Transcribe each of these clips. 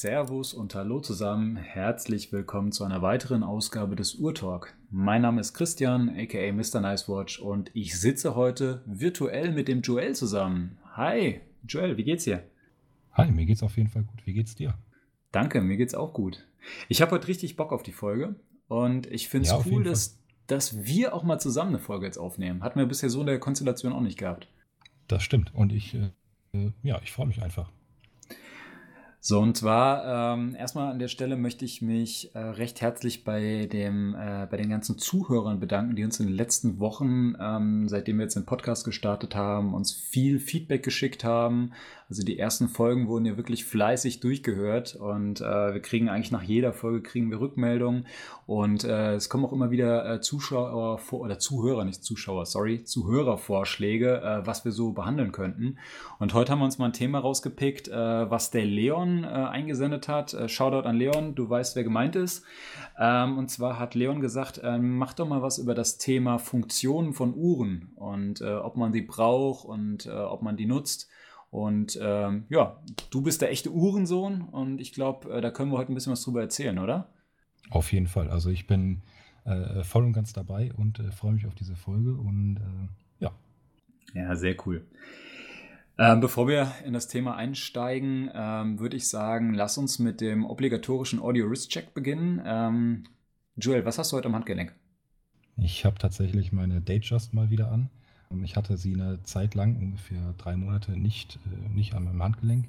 Servus und Hallo zusammen. Herzlich willkommen zu einer weiteren Ausgabe des Urtalk. Mein Name ist Christian, aka Mr. Nicewatch, und ich sitze heute virtuell mit dem Joel zusammen. Hi, Joel, wie geht's dir? Hi, mir geht's auf jeden Fall gut. Wie geht's dir? Danke, mir geht's auch gut. Ich habe heute richtig Bock auf die Folge und ich finde es ja, cool, dass, dass wir auch mal zusammen eine Folge jetzt aufnehmen. Hatten wir bisher so in der Konstellation auch nicht gehabt. Das stimmt und ich, äh, äh ja, ich freue mich einfach. So, und zwar ähm, erstmal an der Stelle möchte ich mich äh, recht herzlich bei, dem, äh, bei den ganzen Zuhörern bedanken, die uns in den letzten Wochen, ähm, seitdem wir jetzt den Podcast gestartet haben, uns viel Feedback geschickt haben. Also die ersten Folgen wurden ja wirklich fleißig durchgehört und äh, wir kriegen eigentlich nach jeder Folge kriegen wir Rückmeldungen und äh, es kommen auch immer wieder äh, Zuschauer vor, oder Zuhörer, nicht Zuschauer, sorry, Zuhörervorschläge, äh, was wir so behandeln könnten. Und heute haben wir uns mal ein Thema rausgepickt, was der Leon äh, eingesendet hat. Äh, Shoutout an Leon, du weißt, wer gemeint ist. Ähm, und zwar hat Leon gesagt, äh, mach doch mal was über das Thema Funktionen von Uhren und äh, ob man sie braucht und äh, ob man die nutzt. Und ähm, ja, du bist der echte Uhrensohn und ich glaube, äh, da können wir heute ein bisschen was drüber erzählen, oder? Auf jeden Fall. Also ich bin voll und ganz dabei und freue mich auf diese Folge und ja. Ja, sehr cool. Ähm, bevor wir in das Thema einsteigen, ähm, würde ich sagen, lass uns mit dem obligatorischen Audio-Wrist-Check beginnen. Ähm, Joel, was hast du heute am Handgelenk? Ich habe tatsächlich meine Datejust mal wieder an. Ich hatte sie eine Zeit lang, ungefähr drei Monate, nicht, äh, nicht an meinem Handgelenk.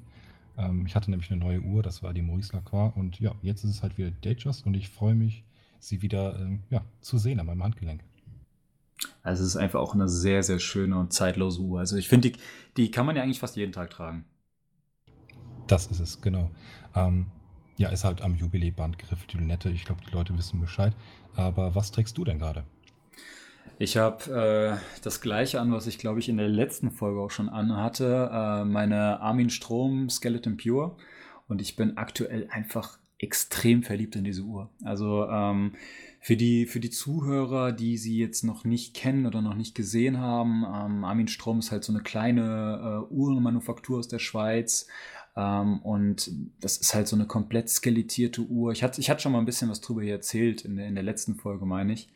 Ähm, ich hatte nämlich eine neue Uhr, das war die Maurice Lacroix. Und ja, jetzt ist es halt wieder Datejust und ich freue mich, sie wieder äh, ja, zu sehen an meinem Handgelenk. Also es ist einfach auch eine sehr, sehr schöne und zeitlose Uhr. Also ich finde, die, die kann man ja eigentlich fast jeden Tag tragen. Das ist es, genau. Ähm, ja, ist halt am Jubiläeband Griff, die Lunette. Ich glaube, die Leute wissen Bescheid. Aber was trägst du denn gerade? Ich habe äh, das gleiche an, was ich glaube ich in der letzten Folge auch schon anhatte. Äh, meine Armin Strom Skeleton Pure. Und ich bin aktuell einfach extrem verliebt in diese Uhr. Also ähm, für die, für die Zuhörer, die sie jetzt noch nicht kennen oder noch nicht gesehen haben, ähm, Armin Strom ist halt so eine kleine äh, Uhrenmanufaktur aus der Schweiz. Ähm, und das ist halt so eine komplett skelettierte Uhr. Ich hatte, ich hatte schon mal ein bisschen was drüber hier erzählt, in der, in der letzten Folge, meine ich.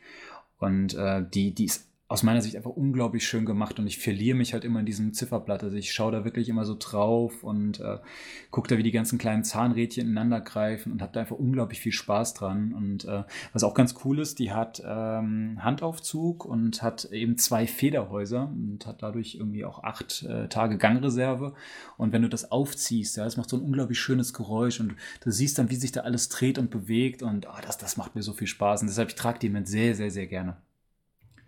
Und äh, die, die ist aus meiner Sicht einfach unglaublich schön gemacht und ich verliere mich halt immer in diesem Zifferblatt. Also ich schaue da wirklich immer so drauf und äh, gucke da, wie die ganzen kleinen Zahnrädchen ineinander greifen und habe da einfach unglaublich viel Spaß dran. Und äh, was auch ganz cool ist, die hat ähm, Handaufzug und hat eben zwei Federhäuser und hat dadurch irgendwie auch acht äh, Tage Gangreserve. Und wenn du das aufziehst, ja, das macht so ein unglaublich schönes Geräusch und du siehst dann, wie sich da alles dreht und bewegt und oh, das, das macht mir so viel Spaß. Und deshalb, ich trage die mit sehr, sehr, sehr gerne.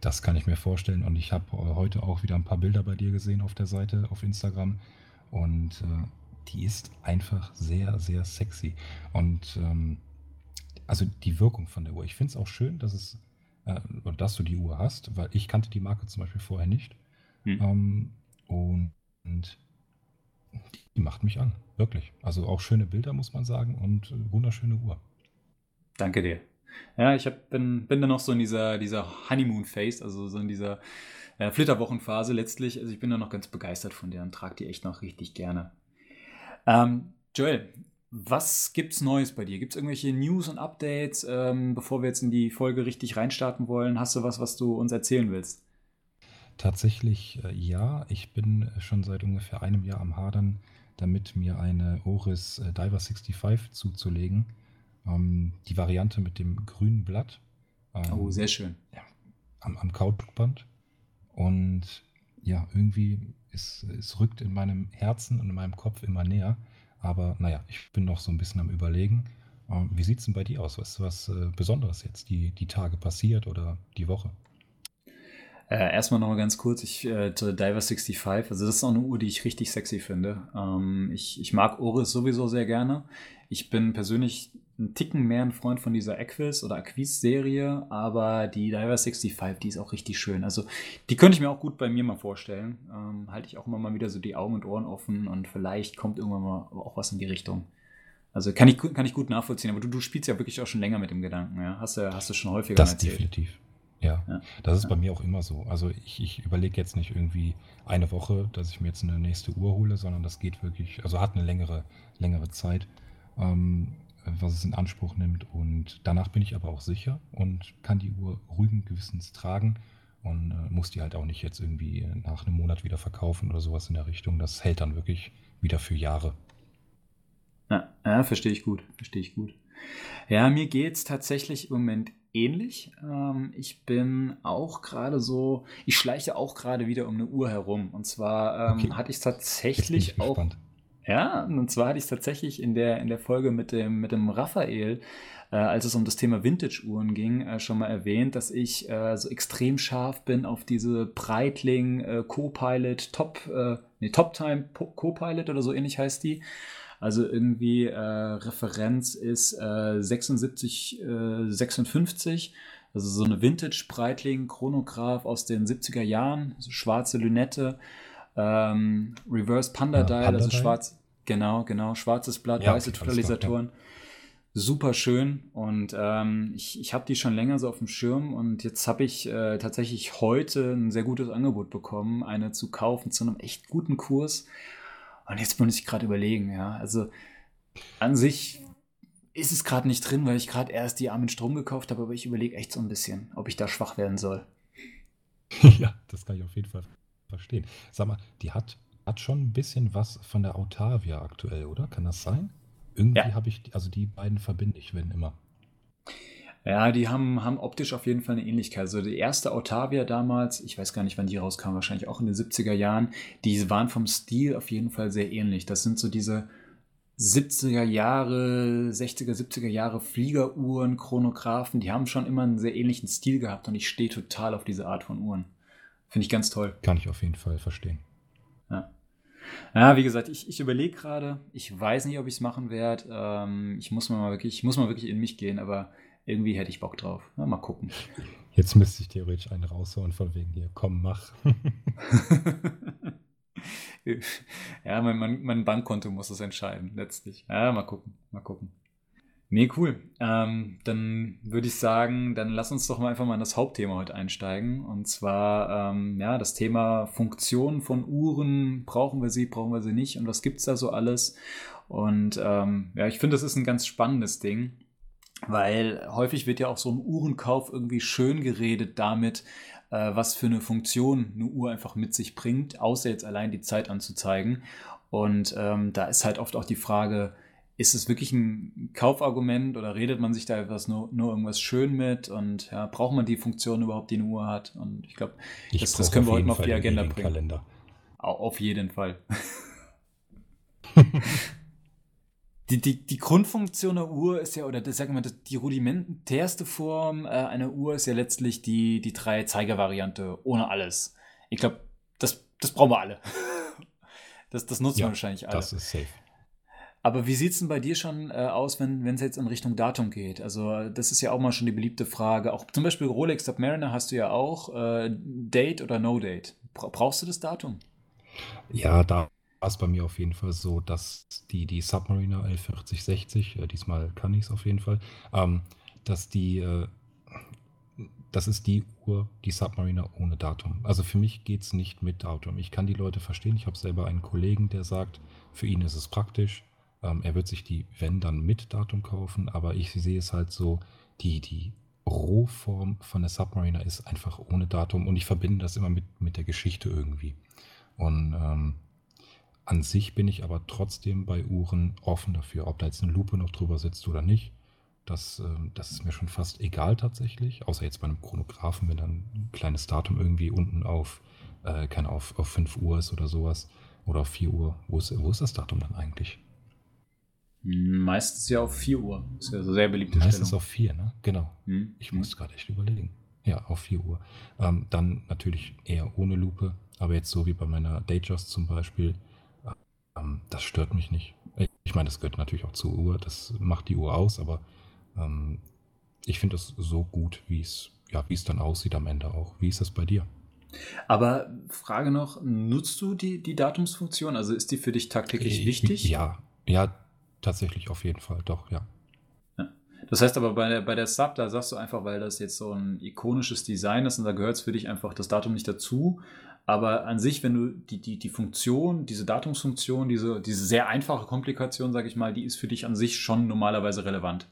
Das kann ich mir vorstellen. Und ich habe äh, heute auch wieder ein paar Bilder bei dir gesehen auf der Seite, auf Instagram. Und äh, die ist einfach sehr, sehr sexy. Und ähm, also die Wirkung von der Uhr. Ich finde es auch schön, dass es, äh, dass du die Uhr hast, weil ich kannte die Marke zum Beispiel vorher nicht. Hm. Ähm, und, und, die macht mich an, wirklich. Also auch schöne Bilder, muss man sagen, und äh, wunderschöne Uhr. Danke dir. Ja, ich hab, bin, bin dann noch so in dieser, dieser Honeymoon-Phase, also so in dieser äh, Flitterwochenphase letztlich. Also ich bin da noch ganz begeistert von der und trage die echt noch richtig gerne. Ähm, Joel, was gibt's Neues bei dir? Gibt es irgendwelche News und Updates, ähm, bevor wir jetzt in die Folge richtig reinstarten wollen? Hast du was, was du uns erzählen willst? Tatsächlich äh, ja. Ich bin schon seit ungefähr einem Jahr am Hadern, damit mir eine Oris äh, Diver 65 zuzulegen. Ähm, die Variante mit dem grünen Blatt. Ähm, oh, sehr schön. Ja, am, am Kautschukband. Und ja, irgendwie, es, es rückt in meinem Herzen und in meinem Kopf immer näher. Aber naja, ich bin noch so ein bisschen am Überlegen. Ähm, wie sieht es denn bei dir aus? Was ist was äh, Besonderes jetzt die, die Tage passiert oder die Woche? Äh, erstmal noch mal ganz kurz ich, äh, Diver 65. Also das ist auch eine Uhr, die ich richtig sexy finde. Ähm, ich, ich mag Oris sowieso sehr gerne. Ich bin persönlich ein Ticken mehr ein Freund von dieser Equis oder Aquis-Serie, aber die Diver 65, die ist auch richtig schön. Also die könnte ich mir auch gut bei mir mal vorstellen. Ähm, halte ich auch immer mal wieder so die Augen und Ohren offen und vielleicht kommt irgendwann mal auch was in die Richtung. Also kann ich, kann ich gut nachvollziehen, aber du, du spielst ja wirklich auch schon länger mit dem Gedanken, ja? Hast du, hast du schon häufiger das erzählt. definitiv. Ja, ja, das ist ja. bei mir auch immer so. Also ich, ich überlege jetzt nicht irgendwie eine Woche, dass ich mir jetzt eine nächste Uhr hole, sondern das geht wirklich, also hat eine längere, längere Zeit. ähm, was es in Anspruch nimmt. Und danach bin ich aber auch sicher und kann die Uhr ruhigen Gewissens tragen und äh, muss die halt auch nicht jetzt irgendwie nach einem Monat wieder verkaufen oder sowas in der Richtung. Das hält dann wirklich wieder für Jahre. Ja, ja verstehe ich gut, verstehe ich gut. Ja, mir geht es tatsächlich im Moment ähnlich. Ähm, ich bin auch gerade so, ich schleiche auch gerade wieder um eine Uhr herum. Und zwar ähm, okay. hatte ich tatsächlich auch. Gespannt. Ja, und zwar hatte ich es tatsächlich in der, in der Folge mit dem, mit dem Raphael, äh, als es um das Thema Vintage-Uhren ging, äh, schon mal erwähnt, dass ich äh, so extrem scharf bin auf diese Breitling äh, Co-Pilot Top, äh, nee, Top Time Co-Pilot oder so ähnlich heißt die. Also irgendwie äh, Referenz ist äh, 76, äh, 56. Also so eine Vintage Breitling Chronograph aus den 70er Jahren, so schwarze Lünette, ähm, Reverse Panda Dial, ja, also schwarz, genau, genau, schwarzes Blatt, ja, weiße Totalisatoren. Ja. Super schön und ähm, ich, ich habe die schon länger so auf dem Schirm und jetzt habe ich äh, tatsächlich heute ein sehr gutes Angebot bekommen, eine zu kaufen zu einem echt guten Kurs. Und jetzt muss ich gerade überlegen, ja, also an sich ist es gerade nicht drin, weil ich gerade erst die Armin Strom gekauft habe, aber ich überlege echt so ein bisschen, ob ich da schwach werden soll. ja, das kann ich auf jeden Fall verstehen. Sag mal, die hat, hat schon ein bisschen was von der Autavia aktuell, oder? Kann das sein? Irgendwie ja. habe ich, also die beiden verbinde ich, wenn immer. Ja, die haben, haben optisch auf jeden Fall eine Ähnlichkeit. Also die erste Autavia damals, ich weiß gar nicht, wann die rauskam, wahrscheinlich auch in den 70er Jahren, die waren vom Stil auf jeden Fall sehr ähnlich. Das sind so diese 70er Jahre, 60er, 70er Jahre Fliegeruhren, Chronographen, die haben schon immer einen sehr ähnlichen Stil gehabt und ich stehe total auf diese Art von Uhren. Finde ich ganz toll. Kann ich auf jeden Fall verstehen. Ja. Ja, wie gesagt, ich, ich überlege gerade. Ich weiß nicht, ob ich es machen werde. Ähm, ich muss mal wirklich, ich muss mal wirklich in mich gehen, aber irgendwie hätte ich Bock drauf. Ja, mal gucken. Jetzt müsste ich theoretisch einen raushauen von wegen hier, komm, mach. ja, mein, mein, mein Bankkonto muss es entscheiden, letztlich. Ja, mal gucken, mal gucken. Nee, cool. Ähm, dann würde ich sagen, dann lass uns doch mal einfach mal in das Hauptthema heute einsteigen. Und zwar, ähm, ja, das Thema Funktionen von Uhren. Brauchen wir sie, brauchen wir sie nicht? Und was gibt es da so alles? Und ähm, ja, ich finde, das ist ein ganz spannendes Ding, weil häufig wird ja auch so ein Uhrenkauf irgendwie schön geredet damit, äh, was für eine Funktion eine Uhr einfach mit sich bringt, außer jetzt allein die Zeit anzuzeigen. Und ähm, da ist halt oft auch die Frage, ist es wirklich ein Kaufargument oder redet man sich da etwas nur, nur irgendwas schön mit und ja, braucht man die Funktion überhaupt, die eine Uhr hat? Und ich glaube, das, das, können wir heute mal auf die Agenda bringen. Kalender. Auf jeden Fall. die, die, die Grundfunktion der Uhr ist ja, oder das, sagen wir, die rudimentärste Form äh, einer Uhr ist ja letztlich die, die drei Zeiger-Variante ohne alles. Ich glaube, das, das brauchen wir alle. das, das nutzen ja, wir wahrscheinlich alle. Das ist safe. Aber wie sieht es denn bei dir schon äh, aus, wenn es jetzt in Richtung Datum geht? Also, das ist ja auch mal schon die beliebte Frage. Auch zum Beispiel Rolex Submariner hast du ja auch. Äh, Date oder No Date? Bra brauchst du das Datum? Ja, da war es bei mir auf jeden Fall so, dass die, die Submariner L4060, äh, diesmal kann ich es auf jeden Fall, ähm, dass die, äh, das ist die Uhr, die Submariner ohne Datum. Also für mich geht es nicht mit Datum. Ich kann die Leute verstehen. Ich habe selber einen Kollegen, der sagt, für ihn ist es praktisch. Ähm, er wird sich die, wenn dann mit Datum kaufen, aber ich sehe es halt so, die, die Rohform von der Submariner ist einfach ohne Datum und ich verbinde das immer mit, mit der Geschichte irgendwie. Und ähm, an sich bin ich aber trotzdem bei Uhren offen dafür, ob da jetzt eine Lupe noch drüber sitzt oder nicht. Das, äh, das ist mir schon fast egal tatsächlich, außer jetzt bei einem Chronographen, wenn dann ein kleines Datum irgendwie unten auf, äh, keine auf, auf 5 Uhr ist oder sowas oder auf 4 Uhr. Wo ist, wo ist das Datum dann eigentlich? Meistens ja auf 4 Uhr. Das ist ja so sehr beliebte Meistens Stellung. auf 4, ne? Genau. Hm. Ich muss gerade echt überlegen. Ja, auf 4 Uhr. Ähm, dann natürlich eher ohne Lupe, aber jetzt so wie bei meiner Datejust zum Beispiel, ähm, das stört mich nicht. Ich meine, das gehört natürlich auch zur Uhr, das macht die Uhr aus, aber ähm, ich finde es so gut, wie es ja, wie es dann aussieht am Ende auch. Wie ist das bei dir? Aber Frage noch, nutzt du die, die Datumsfunktion? Also ist die für dich tagtäglich wichtig? Ja, ja, tatsächlich auf jeden Fall, doch, ja. ja. Das heißt aber bei der, bei der Sub, da sagst du einfach, weil das jetzt so ein ikonisches Design ist und da gehört es für dich einfach das Datum nicht dazu. Aber an sich, wenn du die, die, die Funktion, diese Datumsfunktion, diese, diese sehr einfache Komplikation, sage ich mal, die ist für dich an sich schon normalerweise relevant.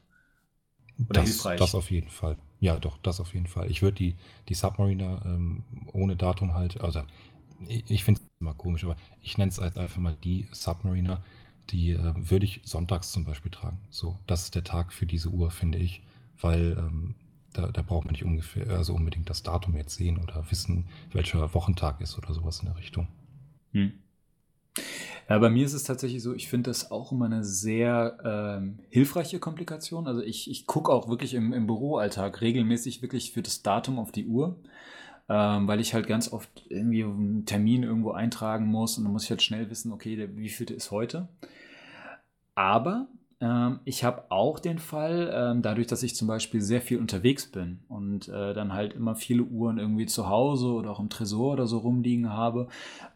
Oder das, hilfreich. Das auf jeden Fall. Ja, doch, das auf jeden Fall. Ich würde die, die Submariner ähm, ohne Datum halt, also ich, ich finde es immer komisch, aber ich nenne es halt einfach mal die Submariner, die äh, würde ich sonntags zum Beispiel tragen. So, das ist der Tag für diese Uhr, finde ich, weil ähm, da, da, braucht man nicht ungefähr, also unbedingt das Datum jetzt sehen oder wissen, welcher Wochentag ist oder sowas in der Richtung. Hm. Ja, bei mir ist es tatsächlich so, ich finde das auch immer eine sehr ähm, hilfreiche Komplikation. Also ich, ich gucke auch wirklich im, im Büroalltag regelmäßig wirklich für das Datum auf die Uhr, ähm, weil ich halt ganz oft irgendwie einen Termin irgendwo eintragen muss und dann muss ich halt schnell wissen, okay, der, wie viel ist heute. Aber ähm, ich habe auch den Fall, ähm, dadurch, dass ich zum Beispiel sehr viel unterwegs bin und äh, dann halt immer viele Uhren irgendwie zu Hause oder auch im Tresor oder so rumliegen habe.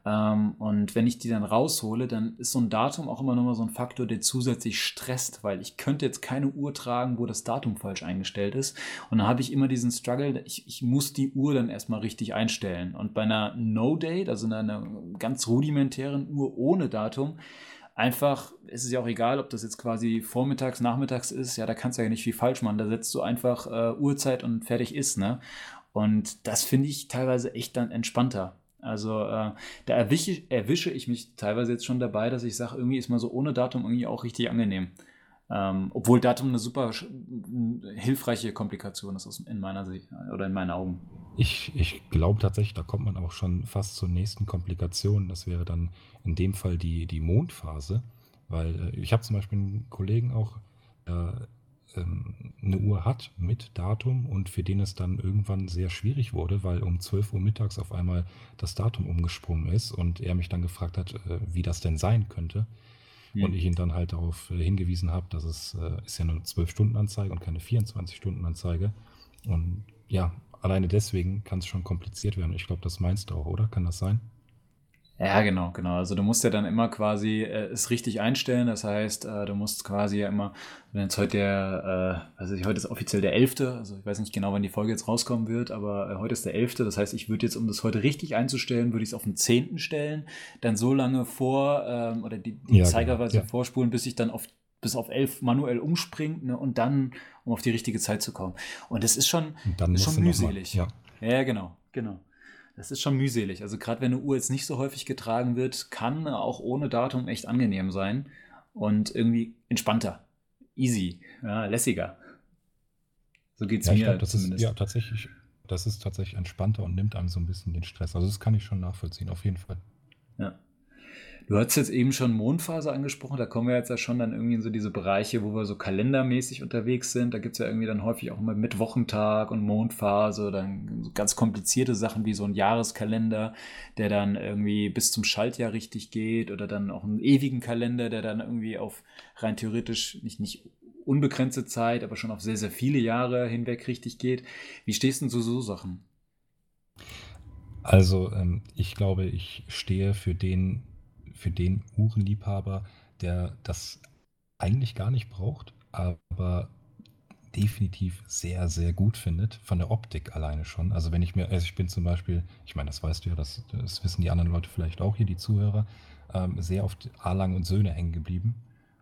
Ähm, und wenn ich die dann raushole, dann ist so ein Datum auch immer nochmal so ein Faktor, der zusätzlich stresst, weil ich könnte jetzt keine Uhr tragen, wo das Datum falsch eingestellt ist. Und dann habe ich immer diesen Struggle, ich, ich muss die Uhr dann erstmal richtig einstellen. Und bei einer No-Date, also einer ganz rudimentären Uhr ohne Datum, einfach, ist es ja auch egal, ob das jetzt quasi vormittags, nachmittags ist, ja, da kannst du ja nicht viel falsch machen. Da setzt du einfach äh, Uhrzeit und fertig ist, ne? Und das finde ich teilweise echt dann entspannter. Also äh, da erwische, erwische ich mich teilweise jetzt schon dabei, dass ich sage, irgendwie ist mal so ohne Datum irgendwie auch richtig angenehm. Ähm, obwohl Datum eine super hilfreiche Komplikation ist in meiner Sicht oder in meinen Augen. Ich, ich glaube tatsächlich, da kommt man auch schon fast zur nächsten Komplikation. Das wäre dann in dem Fall die, die Mondphase. Weil äh, ich habe zum Beispiel einen Kollegen auch, der ähm, eine Uhr hat mit Datum und für den es dann irgendwann sehr schwierig wurde, weil um 12 Uhr mittags auf einmal das Datum umgesprungen ist und er mich dann gefragt hat, äh, wie das denn sein könnte. Mhm. Und ich ihn dann halt darauf äh, hingewiesen habe, dass es äh, ist ja eine 12-Stunden-Anzeige und keine 24-Stunden-Anzeige. Und ja, alleine deswegen kann es schon kompliziert werden. Ich glaube, das meinst du auch, oder? Kann das sein? Ja, genau, genau. Also du musst ja dann immer quasi äh, es richtig einstellen. Das heißt, äh, du musst quasi ja immer, wenn jetzt heute der, äh, also heute ist offiziell der 11., also ich weiß nicht genau, wann die Folge jetzt rauskommen wird, aber äh, heute ist der 11., das heißt, ich würde jetzt, um das heute richtig einzustellen, würde ich es auf den 10. stellen, dann so lange vor, ähm, oder die, die ja, Zeigerweise genau. ja. vorspulen, bis ich dann auf bis auf 11 manuell umspringt ne, und dann, um auf die richtige Zeit zu kommen. Und das ist schon, ist schon mühselig. Mal, ja. ja, genau, genau. Das ist schon mühselig. Also gerade wenn eine Uhr jetzt nicht so häufig getragen wird, kann auch ohne Datum echt angenehm sein und irgendwie entspannter, easy, ja, lässiger. So geht es ja, mir glaub, das zumindest. Ist, ja, tatsächlich, das ist tatsächlich entspannter und nimmt einem so ein bisschen den Stress. Also das kann ich schon nachvollziehen, auf jeden Fall. Ja. Du hast jetzt eben schon Mondphase angesprochen, da kommen wir jetzt ja schon dann irgendwie in so diese Bereiche, wo wir so kalendermäßig unterwegs sind. Da gibt es ja irgendwie dann häufig auch immer mit Wochentag und Mondphase, dann so ganz komplizierte Sachen wie so ein Jahreskalender, der dann irgendwie bis zum Schaltjahr richtig geht oder dann auch einen ewigen Kalender, der dann irgendwie auf rein theoretisch nicht, nicht unbegrenzte Zeit, aber schon auf sehr, sehr viele Jahre hinweg richtig geht. Wie stehst du zu so Sachen? Also ähm, ich glaube, ich stehe für den für den Uhrenliebhaber, der das eigentlich gar nicht braucht, aber definitiv sehr, sehr gut findet, von der Optik alleine schon. Also wenn ich mir, also ich bin zum Beispiel, ich meine, das weißt du ja, das, das wissen die anderen Leute vielleicht auch hier, die Zuhörer, ähm, sehr oft A-Lang und Söhne hängen geblieben.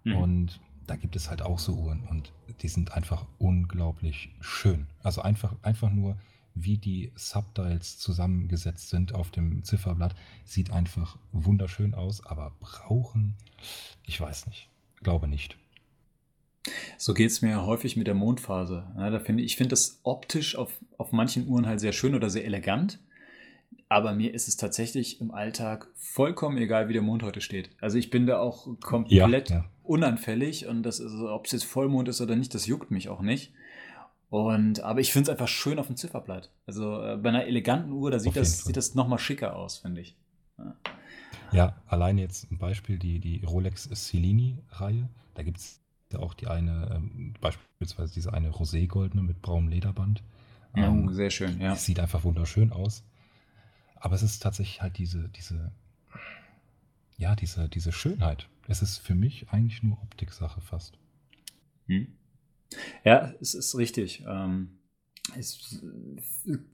Mhm. Und da gibt es halt auch so Uhren und die sind einfach unglaublich schön. Also einfach, einfach nur wie die Subdials zusammengesetzt sind auf dem Zifferblatt, sieht einfach wunderschön aus, aber brauchen, ich weiß nicht, glaube nicht. So geht es mir häufig mit der Mondphase. Ja, da finde ich finde das optisch auf, auf manchen Uhren halt sehr schön oder sehr elegant. Aber mir ist es tatsächlich im Alltag vollkommen egal, wie der Mond heute steht. Also ich bin da auch komplett ja, ja. unanfällig und das ist, ob es jetzt Vollmond ist oder nicht, das juckt mich auch nicht. Und, aber ich finde es einfach schön auf dem Zifferblatt. Also äh, bei einer eleganten Uhr, da sieht das, sieht das nochmal schicker aus, finde ich. Ja. ja, allein jetzt ein Beispiel, die, die Rolex Cellini-Reihe. Da gibt es ja auch die eine, ähm, beispielsweise diese eine Rosé-goldene mit braunem Lederband. Ja, ähm, sehr schön, ja. Sieht einfach wunderschön aus. Aber es ist tatsächlich halt diese, diese, ja, diese, diese Schönheit. Es ist für mich eigentlich nur Optiksache fast. Hm. Ja, es ist richtig. Ähm, es,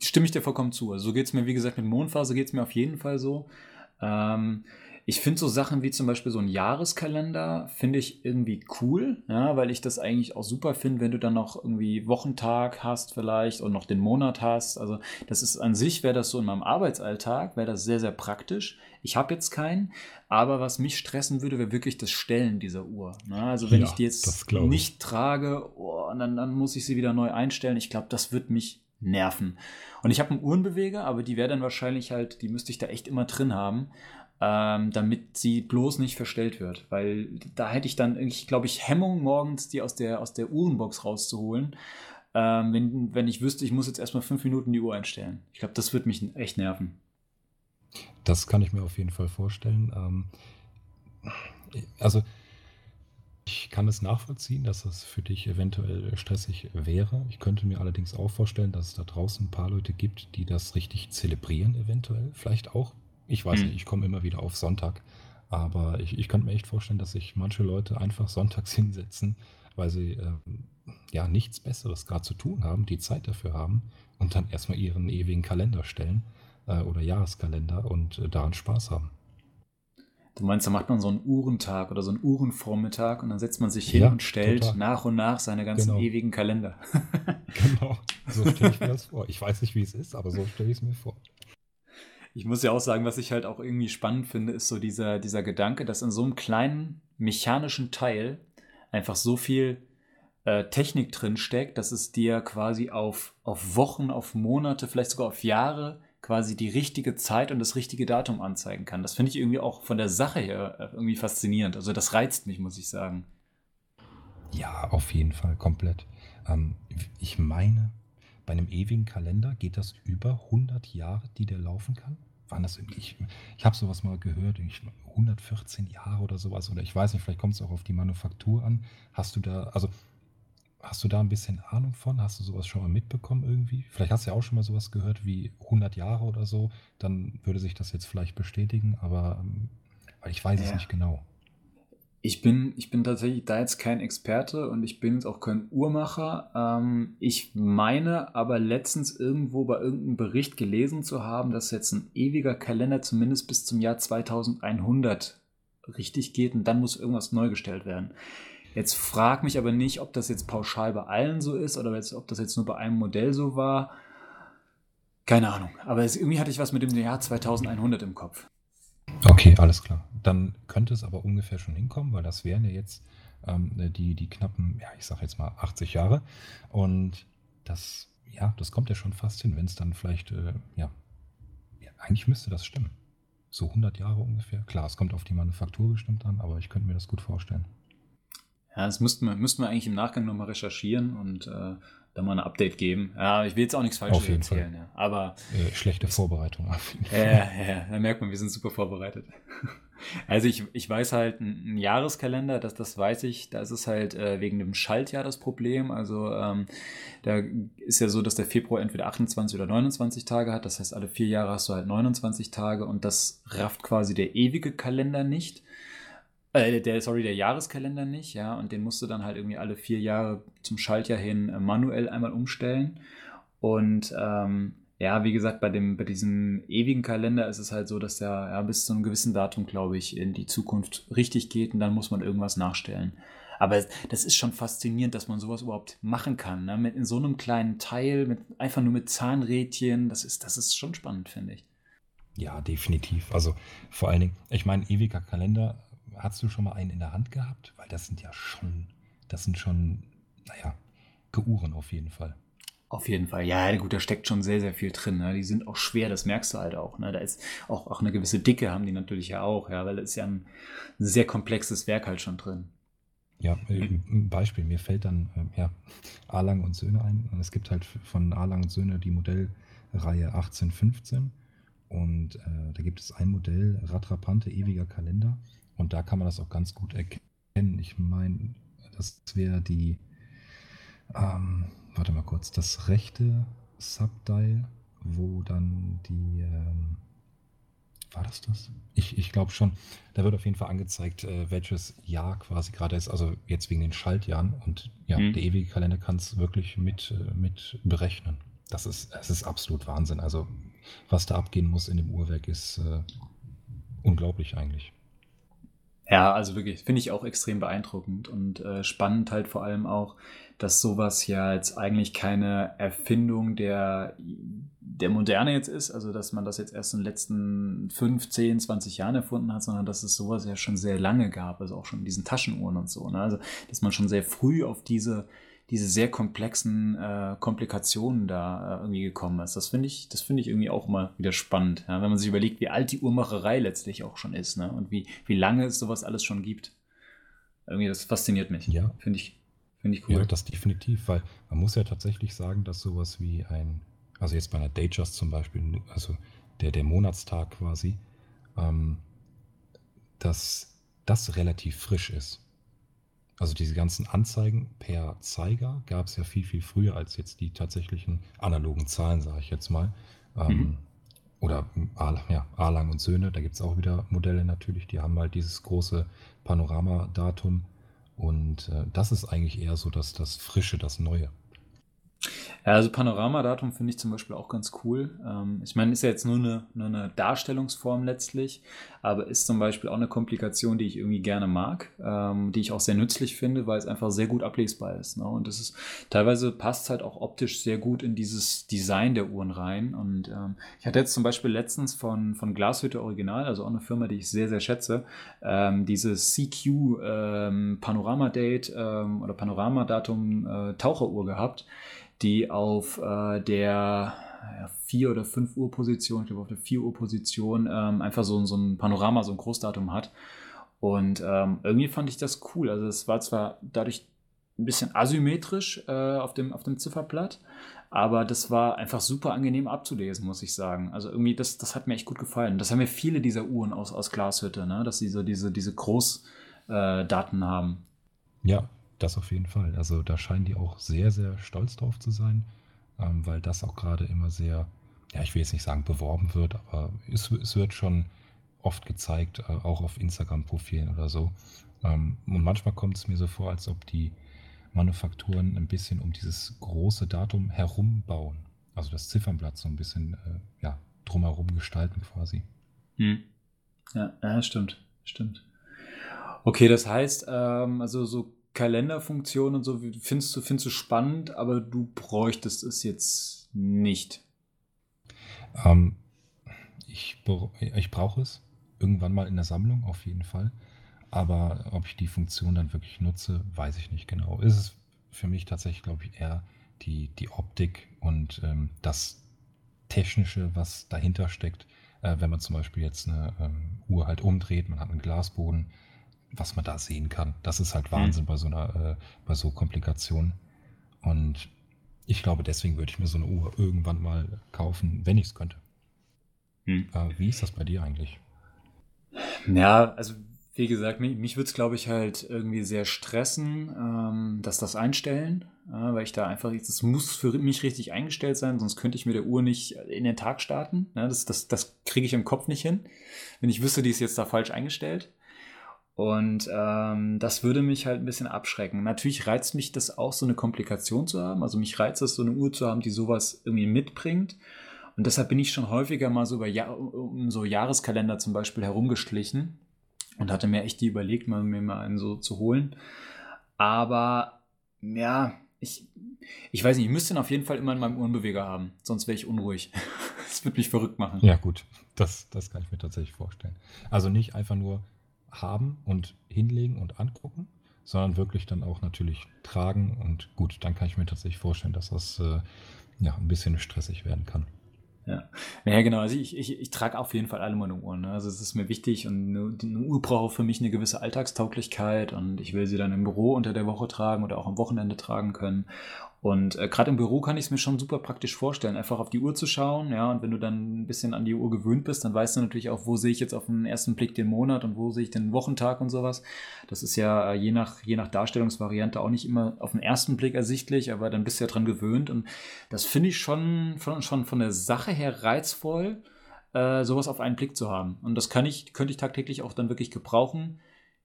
stimme ich dir vollkommen zu. Also so geht es mir, wie gesagt, mit Mondphase geht es mir auf jeden Fall so. Ähm, ich finde so Sachen wie zum Beispiel so ein Jahreskalender, finde ich irgendwie cool, ja, weil ich das eigentlich auch super finde, wenn du dann noch irgendwie Wochentag hast vielleicht und noch den Monat hast. Also das ist an sich, wäre das so in meinem Arbeitsalltag, wäre das sehr, sehr praktisch. Ich habe jetzt keinen, aber was mich stressen würde, wäre wirklich das Stellen dieser Uhr. Ne? Also wenn ja, ich die jetzt nicht trage oh, dann, dann muss ich sie wieder neu einstellen. Ich glaube, das wird mich nerven. Und ich habe einen Uhrenbeweger, aber die wäre dann wahrscheinlich halt, die müsste ich da echt immer drin haben ähm, damit sie bloß nicht verstellt wird. Weil da hätte ich dann, ich glaube ich, Hemmung, morgens die aus der, aus der Uhrenbox rauszuholen, ähm, wenn, wenn ich wüsste, ich muss jetzt erstmal fünf Minuten die Uhr einstellen. Ich glaube, das würde mich echt nerven. Das kann ich mir auf jeden Fall vorstellen. Ähm, also ich kann es nachvollziehen, dass das für dich eventuell stressig wäre. Ich könnte mir allerdings auch vorstellen, dass es da draußen ein paar Leute gibt, die das richtig zelebrieren, eventuell. Vielleicht auch ich weiß hm. nicht, ich komme immer wieder auf Sonntag. Aber ich, ich könnte mir echt vorstellen, dass sich manche Leute einfach sonntags hinsetzen, weil sie ähm, ja nichts Besseres gerade zu tun haben, die Zeit dafür haben und dann erstmal ihren ewigen Kalender stellen äh, oder Jahreskalender und äh, daran Spaß haben. Du meinst, da macht man so einen Uhrentag oder so einen Uhrenvormittag und dann setzt man sich hin ja, und stellt total. nach und nach seine ganzen genau. ewigen Kalender. genau, so stelle ich mir das vor. Ich weiß nicht, wie es ist, aber so stelle ich es mir vor ich muss ja auch sagen, was ich halt auch irgendwie spannend finde, ist so dieser, dieser Gedanke, dass in so einem kleinen mechanischen Teil einfach so viel äh, Technik drin steckt, dass es dir quasi auf, auf Wochen, auf Monate, vielleicht sogar auf Jahre quasi die richtige Zeit und das richtige Datum anzeigen kann. Das finde ich irgendwie auch von der Sache her äh, irgendwie faszinierend. Also das reizt mich, muss ich sagen. Ja, auf jeden Fall komplett. Ähm, ich meine, bei einem ewigen Kalender geht das über 100 Jahre, die der laufen kann? Waren das irgendwie, ich, ich habe sowas mal gehört, 114 Jahre oder sowas, oder ich weiß nicht, vielleicht kommt es auch auf die Manufaktur an. Hast du da, also hast du da ein bisschen Ahnung von? Hast du sowas schon mal mitbekommen irgendwie? Vielleicht hast du ja auch schon mal sowas gehört wie 100 Jahre oder so, dann würde sich das jetzt vielleicht bestätigen, aber ähm, weil ich weiß ja. es nicht genau. Ich bin, ich bin tatsächlich da jetzt kein Experte und ich bin jetzt auch kein Uhrmacher. Ähm, ich meine aber letztens irgendwo bei irgendeinem Bericht gelesen zu haben, dass jetzt ein ewiger Kalender zumindest bis zum Jahr 2100 richtig geht und dann muss irgendwas neu gestellt werden. Jetzt frag mich aber nicht, ob das jetzt pauschal bei allen so ist oder jetzt, ob das jetzt nur bei einem Modell so war. Keine Ahnung. Aber es, irgendwie hatte ich was mit dem Jahr 2100 im Kopf. Okay, alles klar. Dann könnte es aber ungefähr schon hinkommen, weil das wären ja jetzt ähm, ne, die, die knappen, ja, ich sag jetzt mal 80 Jahre. Und das, ja, das kommt ja schon fast hin, wenn es dann vielleicht, äh, ja, ja, eigentlich müsste das stimmen. So 100 Jahre ungefähr. Klar, es kommt auf die Manufaktur bestimmt an, aber ich könnte mir das gut vorstellen. Ja, das müssten wir, müssten wir eigentlich im Nachgang nochmal recherchieren und äh, da mal ein Update geben. Ja, ich will jetzt auch nichts Falsches erzählen, ja. aber äh, schlechte Vorbereitung auf jeden Fall. Ja, ja, da merkt man, wir sind super vorbereitet. Also ich, ich weiß halt, ein, ein Jahreskalender, das, das weiß ich, da ist es halt äh, wegen dem Schaltjahr das Problem. Also ähm, da ist ja so, dass der Februar entweder 28 oder 29 Tage hat. Das heißt, alle vier Jahre hast du halt 29 Tage und das rafft quasi der ewige Kalender nicht. Äh, der, sorry, der Jahreskalender nicht, ja, und den musst du dann halt irgendwie alle vier Jahre zum Schaltjahr hin äh, manuell einmal umstellen. Und ähm, ja, wie gesagt, bei, dem, bei diesem ewigen Kalender ist es halt so, dass der ja, bis zu einem gewissen Datum, glaube ich, in die Zukunft richtig geht und dann muss man irgendwas nachstellen. Aber das ist schon faszinierend, dass man sowas überhaupt machen kann. Ne? Mit in so einem kleinen Teil, mit, einfach nur mit Zahnrädchen, das ist, das ist schon spannend, finde ich. Ja, definitiv. Also vor allen Dingen, ich meine, ewiger Kalender hast du schon mal einen in der Hand gehabt? Weil das sind ja schon, das sind schon, naja, Geuhren auf jeden Fall. Auf jeden Fall, ja, gut, da steckt schon sehr, sehr viel drin. Ne? Die sind auch schwer, das merkst du halt auch. Ne? Da ist auch, auch eine gewisse Dicke, haben die natürlich ja auch, ja, weil da ist ja ein sehr komplexes Werk halt schon drin. Ja, äh, ein Beispiel, mir fällt dann äh, ja, Arlang und Söhne ein. Es gibt halt von Arlang und Söhne die Modellreihe 1815. Und äh, da gibt es ein Modell, Ratrapante, ewiger Kalender. Und da kann man das auch ganz gut erkennen. Ich meine, das wäre die, ähm, warte mal kurz, das rechte Subdial, wo dann die ähm, war das das? Ich, ich glaube schon. Da wird auf jeden Fall angezeigt, äh, welches Jahr quasi gerade ist. Also jetzt wegen den Schaltjahren. Und ja, mhm. der ewige Kalender kann es wirklich mit, äh, mit berechnen. Das ist, das ist absolut Wahnsinn. Also was da abgehen muss in dem Uhrwerk ist äh, unglaublich eigentlich. Ja, also wirklich, finde ich auch extrem beeindruckend und äh, spannend halt vor allem auch, dass sowas ja jetzt eigentlich keine Erfindung der, der Moderne jetzt ist, also dass man das jetzt erst in den letzten 5, 10, 20 Jahren erfunden hat, sondern dass es sowas ja schon sehr lange gab, also auch schon in diesen Taschenuhren und so. Ne? Also dass man schon sehr früh auf diese diese sehr komplexen äh, Komplikationen da äh, irgendwie gekommen ist. Das finde ich, das finde ich irgendwie auch mal wieder spannend, ja? wenn man sich überlegt, wie alt die Uhrmacherei letztlich auch schon ist, ne? Und wie, wie lange es sowas alles schon gibt. Irgendwie, das fasziniert mich. Ja. Finde ich, finde ich cool. Ja, das definitiv, weil man muss ja tatsächlich sagen, dass sowas wie ein, also jetzt bei einer Datejust zum Beispiel, also der, der Monatstag quasi, ähm, dass das relativ frisch ist. Also diese ganzen Anzeigen per Zeiger gab es ja viel, viel früher als jetzt die tatsächlichen analogen Zahlen, sage ich jetzt mal. Ähm, mhm. Oder ja, Arlang und Söhne, da gibt es auch wieder Modelle natürlich, die haben halt dieses große Panoramadatum. Und äh, das ist eigentlich eher so dass das Frische, das Neue. Ja, also Panoramadatum finde ich zum Beispiel auch ganz cool. Ähm, ich meine, ist ja jetzt nur eine, nur eine Darstellungsform letztlich, aber ist zum Beispiel auch eine Komplikation, die ich irgendwie gerne mag, ähm, die ich auch sehr nützlich finde, weil es einfach sehr gut ablesbar ist. Ne? Und das ist teilweise passt halt auch optisch sehr gut in dieses Design der Uhren rein. Und ähm, ich hatte jetzt zum Beispiel letztens von, von Glashütte Original, also auch eine Firma, die ich sehr, sehr schätze, ähm, diese CQ ähm, Panorama-Date ähm, oder Panoramadatum äh, Taucheruhr gehabt die auf äh, der ja, 4 oder 5 Uhr Position, ich glaube auf der 4 Uhr Position, ähm, einfach so, so ein Panorama, so ein Großdatum hat. Und ähm, irgendwie fand ich das cool. Also es war zwar dadurch ein bisschen asymmetrisch äh, auf, dem, auf dem Zifferblatt, aber das war einfach super angenehm abzulesen, muss ich sagen. Also irgendwie, das, das hat mir echt gut gefallen. Das haben ja viele dieser Uhren aus, aus Glashütte, ne? dass sie so diese, diese Großdaten äh, haben. Ja, das auf jeden Fall. Also da scheinen die auch sehr, sehr stolz drauf zu sein, ähm, weil das auch gerade immer sehr, ja, ich will jetzt nicht sagen beworben wird, aber es, es wird schon oft gezeigt, äh, auch auf Instagram-Profilen oder so. Ähm, und manchmal kommt es mir so vor, als ob die Manufakturen ein bisschen um dieses große Datum herumbauen. Also das Ziffernblatt so ein bisschen äh, ja, drumherum gestalten quasi. Hm. Ja, ja, stimmt. Stimmt. Okay, das heißt, ähm, also so Kalenderfunktion und so findest du, findest du spannend, aber du bräuchtest es jetzt nicht. Ähm, ich, ich brauche es irgendwann mal in der Sammlung, auf jeden Fall. Aber ob ich die Funktion dann wirklich nutze, weiß ich nicht genau. Ist es für mich tatsächlich, glaube ich, eher die, die Optik und ähm, das Technische, was dahinter steckt. Äh, wenn man zum Beispiel jetzt eine ähm, Uhr halt umdreht, man hat einen Glasboden, was man da sehen kann. Das ist halt Wahnsinn mhm. bei so einer, äh, bei so Komplikationen. Und ich glaube, deswegen würde ich mir so eine Uhr irgendwann mal kaufen, wenn ich es könnte. Mhm. Äh, wie ist das bei dir eigentlich? Ja, also wie gesagt, mich, mich würde es, glaube ich, halt irgendwie sehr stressen, ähm, dass das einstellen, äh, weil ich da einfach, das muss für mich richtig eingestellt sein, sonst könnte ich mit der Uhr nicht in den Tag starten. Ja, das das, das kriege ich im Kopf nicht hin, wenn ich wüsste, die ist jetzt da falsch eingestellt. Und ähm, das würde mich halt ein bisschen abschrecken. Natürlich reizt mich das auch, so eine Komplikation zu haben. Also mich reizt es, so eine Uhr zu haben, die sowas irgendwie mitbringt. Und deshalb bin ich schon häufiger mal so über Jahr, um so Jahreskalender zum Beispiel herumgeschlichen und hatte mir echt die überlegt, mal, mir mal einen so zu holen. Aber ja, ich, ich weiß nicht, ich müsste ihn auf jeden Fall immer in meinem Uhrenbeweger haben, sonst wäre ich unruhig. das würde mich verrückt machen. Ja, gut, das, das kann ich mir tatsächlich vorstellen. Also nicht einfach nur haben und hinlegen und angucken, sondern wirklich dann auch natürlich tragen. Und gut, dann kann ich mir tatsächlich vorstellen, dass das äh, ja, ein bisschen stressig werden kann. Ja, naja, genau. Also ich, ich, ich trage auf jeden Fall alle meine Uhren. Ne? Also es ist mir wichtig und eine, eine Uhr braucht für mich eine gewisse Alltagstauglichkeit und ich will sie dann im Büro unter der Woche tragen oder auch am Wochenende tragen können. Und äh, gerade im Büro kann ich es mir schon super praktisch vorstellen, einfach auf die Uhr zu schauen, ja, und wenn du dann ein bisschen an die Uhr gewöhnt bist, dann weißt du natürlich auch, wo sehe ich jetzt auf den ersten Blick den Monat und wo sehe ich den Wochentag und sowas. Das ist ja äh, je nach, je nach Darstellungsvariante auch nicht immer auf den ersten Blick ersichtlich, aber dann bist du ja dran gewöhnt und das finde ich schon, schon, schon von der Sache her reizvoll. äh, sowas auf einen Blick zu haben. Und das kann ich, könnte ich tagtäglich auch dann wirklich gebrauchen.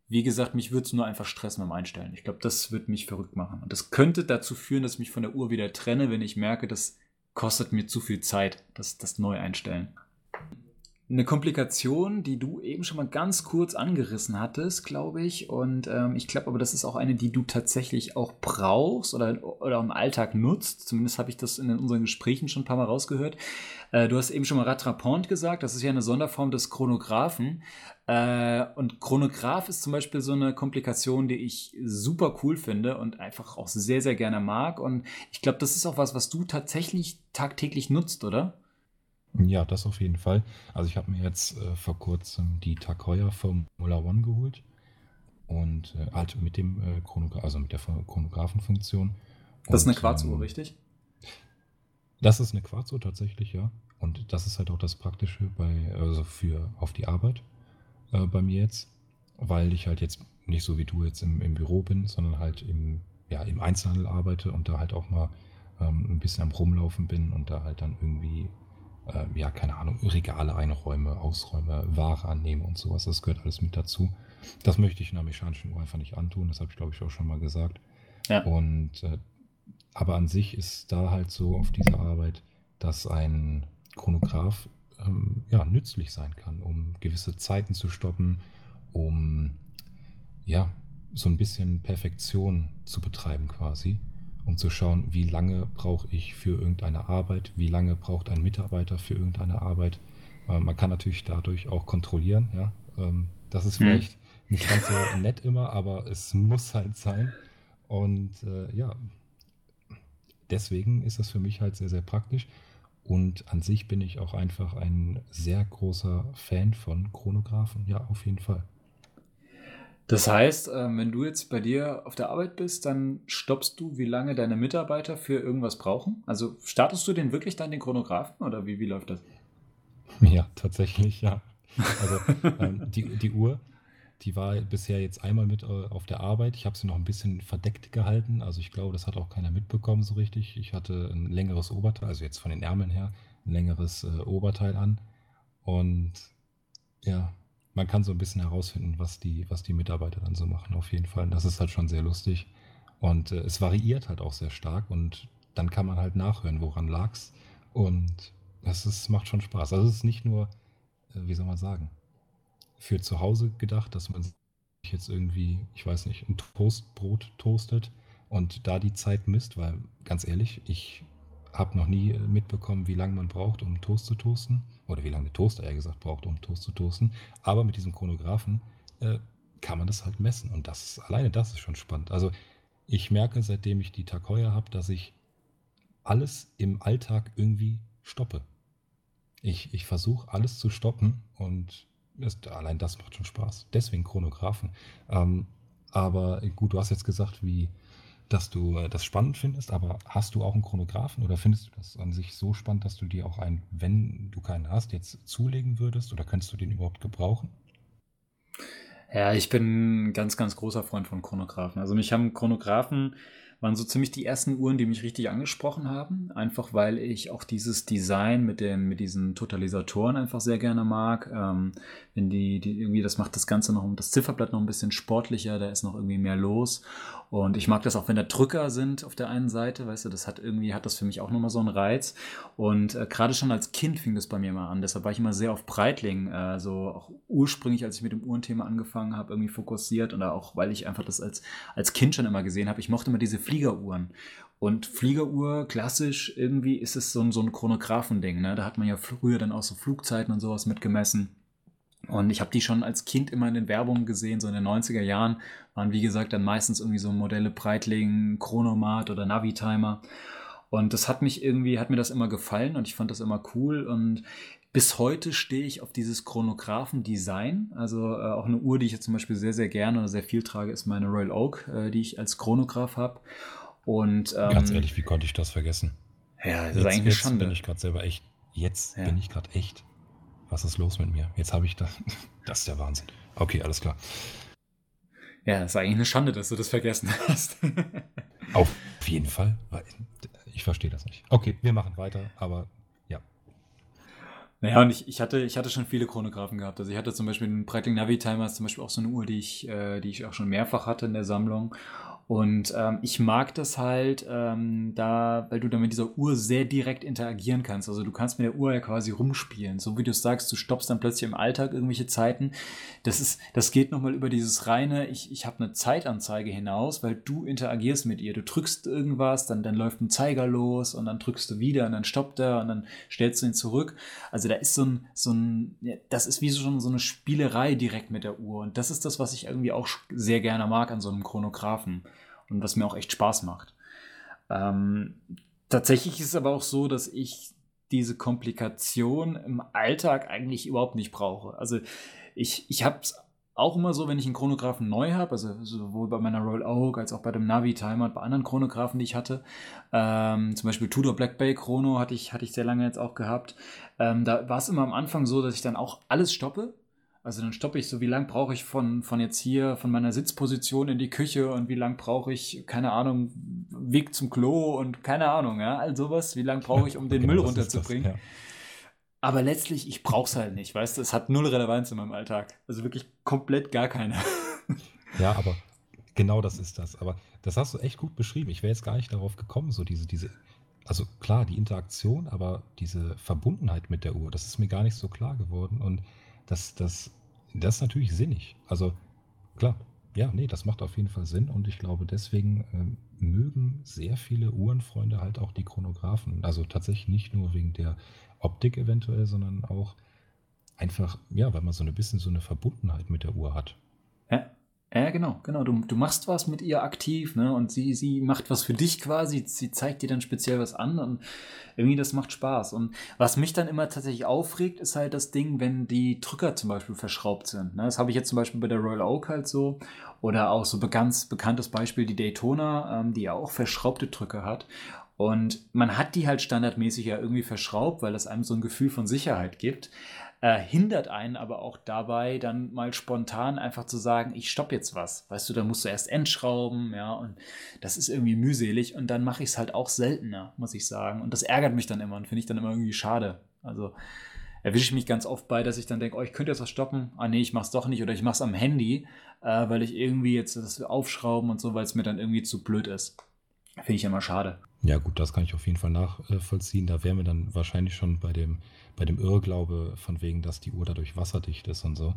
Wie gesagt, mich würde es nur einfach stressen beim Einstellen. Ich glaube, das wird mich verrückt machen. Und das könnte dazu führen, dass ich mich von der Uhr wieder trenne, wenn ich merke, das kostet mir zu viel Zeit, das, das neu einstellen. Eine Komplikation, die du eben schon mal ganz kurz angerissen hattest, glaube ich. Und ähm, ich glaube aber, das ist auch eine, die du tatsächlich auch brauchst oder, oder im Alltag nutzt. Zumindest habe ich das in unseren Gesprächen schon ein paar Mal rausgehört. Äh, du hast eben schon mal Rattrapant gesagt. Das ist ja eine Sonderform des Chronographen. Äh, und Chronograph ist zum Beispiel so eine Komplikation, die ich super cool finde und einfach auch sehr, sehr gerne mag. Und ich glaube, das ist auch was, was du tatsächlich tagtäglich nutzt, oder? Ja, das auf jeden Fall. Also ich habe mir jetzt äh, vor kurzem die Takoya Formula One geholt und äh, halt mit dem äh, Chronograph, also mit der Chronographenfunktion. Das ist eine Quarzuhr, ähm, richtig? Das ist eine Quarzuhr tatsächlich, ja. Und das ist halt auch das Praktische bei, also für auf die Arbeit äh, bei mir jetzt, weil ich halt jetzt nicht so wie du jetzt im, im Büro bin, sondern halt im, ja, im Einzelhandel arbeite und da halt auch mal ähm, ein bisschen am Rumlaufen bin und da halt dann irgendwie äh, ja, keine Ahnung, Regale einräume, ausräume, Ware annehme und sowas. Das gehört alles mit dazu. Das möchte ich in einer mechanischen Uhr einfach nicht antun. Das habe ich, glaube ich, auch schon mal gesagt. Ja. Und äh, aber an sich ist da halt so auf dieser Arbeit, dass ein Chronograph ähm, ja, nützlich sein kann, um gewisse Zeiten zu stoppen, um ja, so ein bisschen Perfektion zu betreiben quasi um zu schauen, wie lange brauche ich für irgendeine Arbeit, wie lange braucht ein Mitarbeiter für irgendeine Arbeit. Äh, man kann natürlich dadurch auch kontrollieren, ja. Ähm, das ist hm. vielleicht hm. nicht ganz so nett immer, aber es muss halt sein. Und äh, ja, deswegen ist das für mich halt sehr, sehr praktisch. Und an sich bin ich auch einfach ein sehr großer Fan von Chronographen. Ja, auf jeden Fall. Das heißt, ähm, wenn du jetzt bei dir auf der Arbeit bist, dann stoppst du, wie lange deine Mitarbeiter für irgendwas brauchen? Also startest du den wirklich dann den Chronographen oder wie, wie läuft das? Ja, tatsächlich, ja. Also ähm, die, die Uhr, die war bisher jetzt einmal mit äh, auf der Arbeit. Ich habe sie noch ein bisschen verdeckt gehalten. Also ich glaube, das hat auch keiner mitbekommen so richtig. Ich hatte ein längeres Oberteil, also jetzt von den Ärmeln her, ein längeres äh, Oberteil an. Und ja, man kann so ein bisschen herausfinden, was die, was die Mitarbeiter dann so machen, auf jeden Fall. Und das ist halt schon sehr lustig. Und äh, es variiert halt auch sehr stark und dann kann man halt nachhören, woran lag's. Und das ist, macht schon Spaß. Also es ist nicht nur, äh, wie soll man sagen, für zu Hause gedacht, dass man sich jetzt irgendwie, ich weiß nicht, ein Toastbrot toastet und da die Zeit misst, weil ganz ehrlich, ich habe noch nie mitbekommen, wie lange man braucht, um Toast zu toasten. Oder wie lange der Toaster, eher gesagt, braucht, um Toast zu toasten. Aber mit diesem Chronographen äh, kann man das halt messen. Und das, alleine das ist schon spannend. Also ich merke, seitdem ich die Heuer habe, dass ich alles im Alltag irgendwie stoppe. Ich, ich versuche alles zu stoppen und das, allein das macht schon Spaß. Deswegen Chronographen. Ähm, aber gut, du hast jetzt gesagt, wie, dass du äh, das spannend findest, aber hast du auch einen Chronographen oder findest du das an sich so spannend, dass du dir auch einen, wenn du keinen hast, jetzt zulegen würdest oder könntest du den überhaupt gebrauchen? Ja, ich bin ein ganz, ganz großer Freund von Chronographen. Also mich haben Chronographen waren so ziemlich die ersten Uhren, die mich richtig angesprochen haben. Einfach weil ich auch dieses Design mit, dem, mit diesen Totalisatoren einfach sehr gerne mag. Ähm, wenn die, die irgendwie, das macht das Ganze noch, das Zifferblatt noch ein bisschen sportlicher, da ist noch irgendwie mehr los. Und ich mag das auch, wenn da Drücker sind auf der einen Seite, weißt du, das hat irgendwie, hat das für mich auch nochmal so einen Reiz. Und äh, gerade schon als Kind fing das bei mir mal an. Deshalb war ich immer sehr auf Breitling, äh, so auch ursprünglich, als ich mit dem Uhrenthema angefangen habe, irgendwie fokussiert. Oder auch, weil ich einfach das als, als Kind schon immer gesehen habe. Ich mochte immer diese Fliegeruhren. Und Fliegeruhr, klassisch, irgendwie ist es so ein, so ein Chronographending. Ne? Da hat man ja früher dann auch so Flugzeiten und sowas mitgemessen. Und ich habe die schon als Kind immer in den Werbungen gesehen, so in den 90er Jahren waren wie gesagt dann meistens irgendwie so Modelle Breitling, Chronomat oder Navitimer. Und das hat mich irgendwie, hat mir das immer gefallen und ich fand das immer cool und bis heute stehe ich auf dieses Chronographen-Design. Also äh, auch eine Uhr, die ich jetzt zum Beispiel sehr, sehr gerne oder sehr viel trage, ist meine Royal Oak, äh, die ich als Chronograph habe. Und ähm, ganz ehrlich, wie konnte ich das vergessen? Ja, das jetzt, ist eigentlich eine Schande. bin ich gerade selber echt. Jetzt ja. bin ich gerade echt was ist los mit mir? Jetzt habe ich das. Das ist der Wahnsinn. Okay, alles klar. Ja, das ist eigentlich eine Schande, dass du das vergessen hast. Auf jeden Fall. Ich verstehe das nicht. Okay, wir machen weiter, aber. Naja, und ich, ich, hatte, ich hatte schon viele Chronographen gehabt. Also ich hatte zum Beispiel den Breitling Navi Timer, zum Beispiel auch so eine Uhr, die ich, äh, die ich auch schon mehrfach hatte in der Sammlung. Und ähm, ich mag das halt, ähm, da, weil du dann mit dieser Uhr sehr direkt interagieren kannst. Also du kannst mit der Uhr ja quasi rumspielen. So wie du sagst, du stoppst dann plötzlich im Alltag irgendwelche Zeiten. Das ist, das geht nochmal über dieses reine, ich, ich habe eine Zeitanzeige hinaus, weil du interagierst mit ihr. Du drückst irgendwas, dann, dann läuft ein Zeiger los und dann drückst du wieder und dann stoppt er und dann stellst du ihn zurück. Also da ist so ein, so ein, das ist wie so schon so eine Spielerei direkt mit der Uhr. Und das ist das, was ich irgendwie auch sehr gerne mag an so einem Chronographen und was mir auch echt Spaß macht. Ähm, tatsächlich ist es aber auch so, dass ich diese Komplikation im Alltag eigentlich überhaupt nicht brauche. Also ich, ich habe es auch immer so, wenn ich einen Chronographen neu habe, also sowohl bei meiner Royal Oak als auch bei dem Navi Timer und bei anderen Chronographen, die ich hatte. Ähm, zum Beispiel Tudor Black Bay Chrono hatte ich, hatte ich sehr lange jetzt auch gehabt. Ähm, da war es immer am Anfang so, dass ich dann auch alles stoppe also dann stoppe ich so, wie lang brauche ich von, von jetzt hier, von meiner Sitzposition in die Küche und wie lang brauche ich, keine Ahnung, Weg zum Klo und keine Ahnung, ja, all sowas. Wie lang brauche ich, um den genau, Müll runterzubringen. Das, ja. Aber letztlich, ich brauche es halt nicht, weißt du, es hat null Relevanz in meinem Alltag. Also wirklich komplett gar keine. Ja, aber genau das ist das. Aber das hast du echt gut beschrieben. Ich wäre jetzt gar nicht darauf gekommen, so diese, diese, also klar, die Interaktion, aber diese Verbundenheit mit der Uhr, das ist mir gar nicht so klar geworden. Und das, das, das ist natürlich sinnig. Also klar, ja, nee, das macht auf jeden Fall Sinn und ich glaube, deswegen ähm, mögen sehr viele Uhrenfreunde halt auch die Chronographen. Also tatsächlich nicht nur wegen der Optik eventuell, sondern auch einfach, ja, weil man so ein bisschen so eine Verbundenheit mit der Uhr hat. Ja. Ja, genau, genau. Du, du machst was mit ihr aktiv, ne? Und sie, sie macht was für dich quasi. Sie zeigt dir dann speziell was an und irgendwie das macht Spaß. Und was mich dann immer tatsächlich aufregt, ist halt das Ding, wenn die Drücker zum Beispiel verschraubt sind. Ne? Das habe ich jetzt zum Beispiel bei der Royal Oak halt so. Oder auch so ganz bekanntes Beispiel die Daytona, ähm, die ja auch verschraubte Drücker hat. Und man hat die halt standardmäßig ja irgendwie verschraubt, weil das einem so ein Gefühl von Sicherheit gibt äh, hindert einen aber auch dabei, dann mal spontan einfach zu sagen, ich stopp jetzt was. Weißt du, da musst du erst entschrauben, ja, und das ist irgendwie mühselig und dann mache ich es halt auch seltener, muss ich sagen. Und das ärgert mich dann immer und finde ich dann immer irgendwie schade. Also erwische ich mich ganz oft bei, dass ich dann denke, oh, ich könnte jetzt was stoppen. Ah, nee, ich mach's doch nicht oder ich mach's am Handy, äh, weil ich irgendwie jetzt das aufschrauben und so, weil es mir dann irgendwie zu blöd ist. Finde ich immer schade. Ja, gut, das kann ich auf jeden Fall nachvollziehen. Da wären wir dann wahrscheinlich schon bei dem, bei dem Irrglaube von wegen, dass die Uhr dadurch wasserdicht ist und so.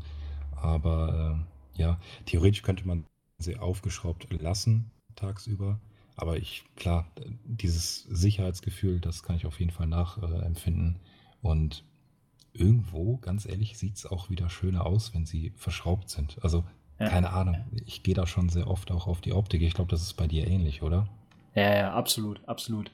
Aber äh, ja, theoretisch könnte man sie aufgeschraubt lassen tagsüber. Aber ich, klar, dieses Sicherheitsgefühl, das kann ich auf jeden Fall nachempfinden. Und irgendwo, ganz ehrlich, sieht es auch wieder schöner aus, wenn sie verschraubt sind. Also, ja. keine Ahnung, ich gehe da schon sehr oft auch auf die Optik. Ich glaube, das ist bei dir ähnlich, oder? Ja, ja, absolut, absolut.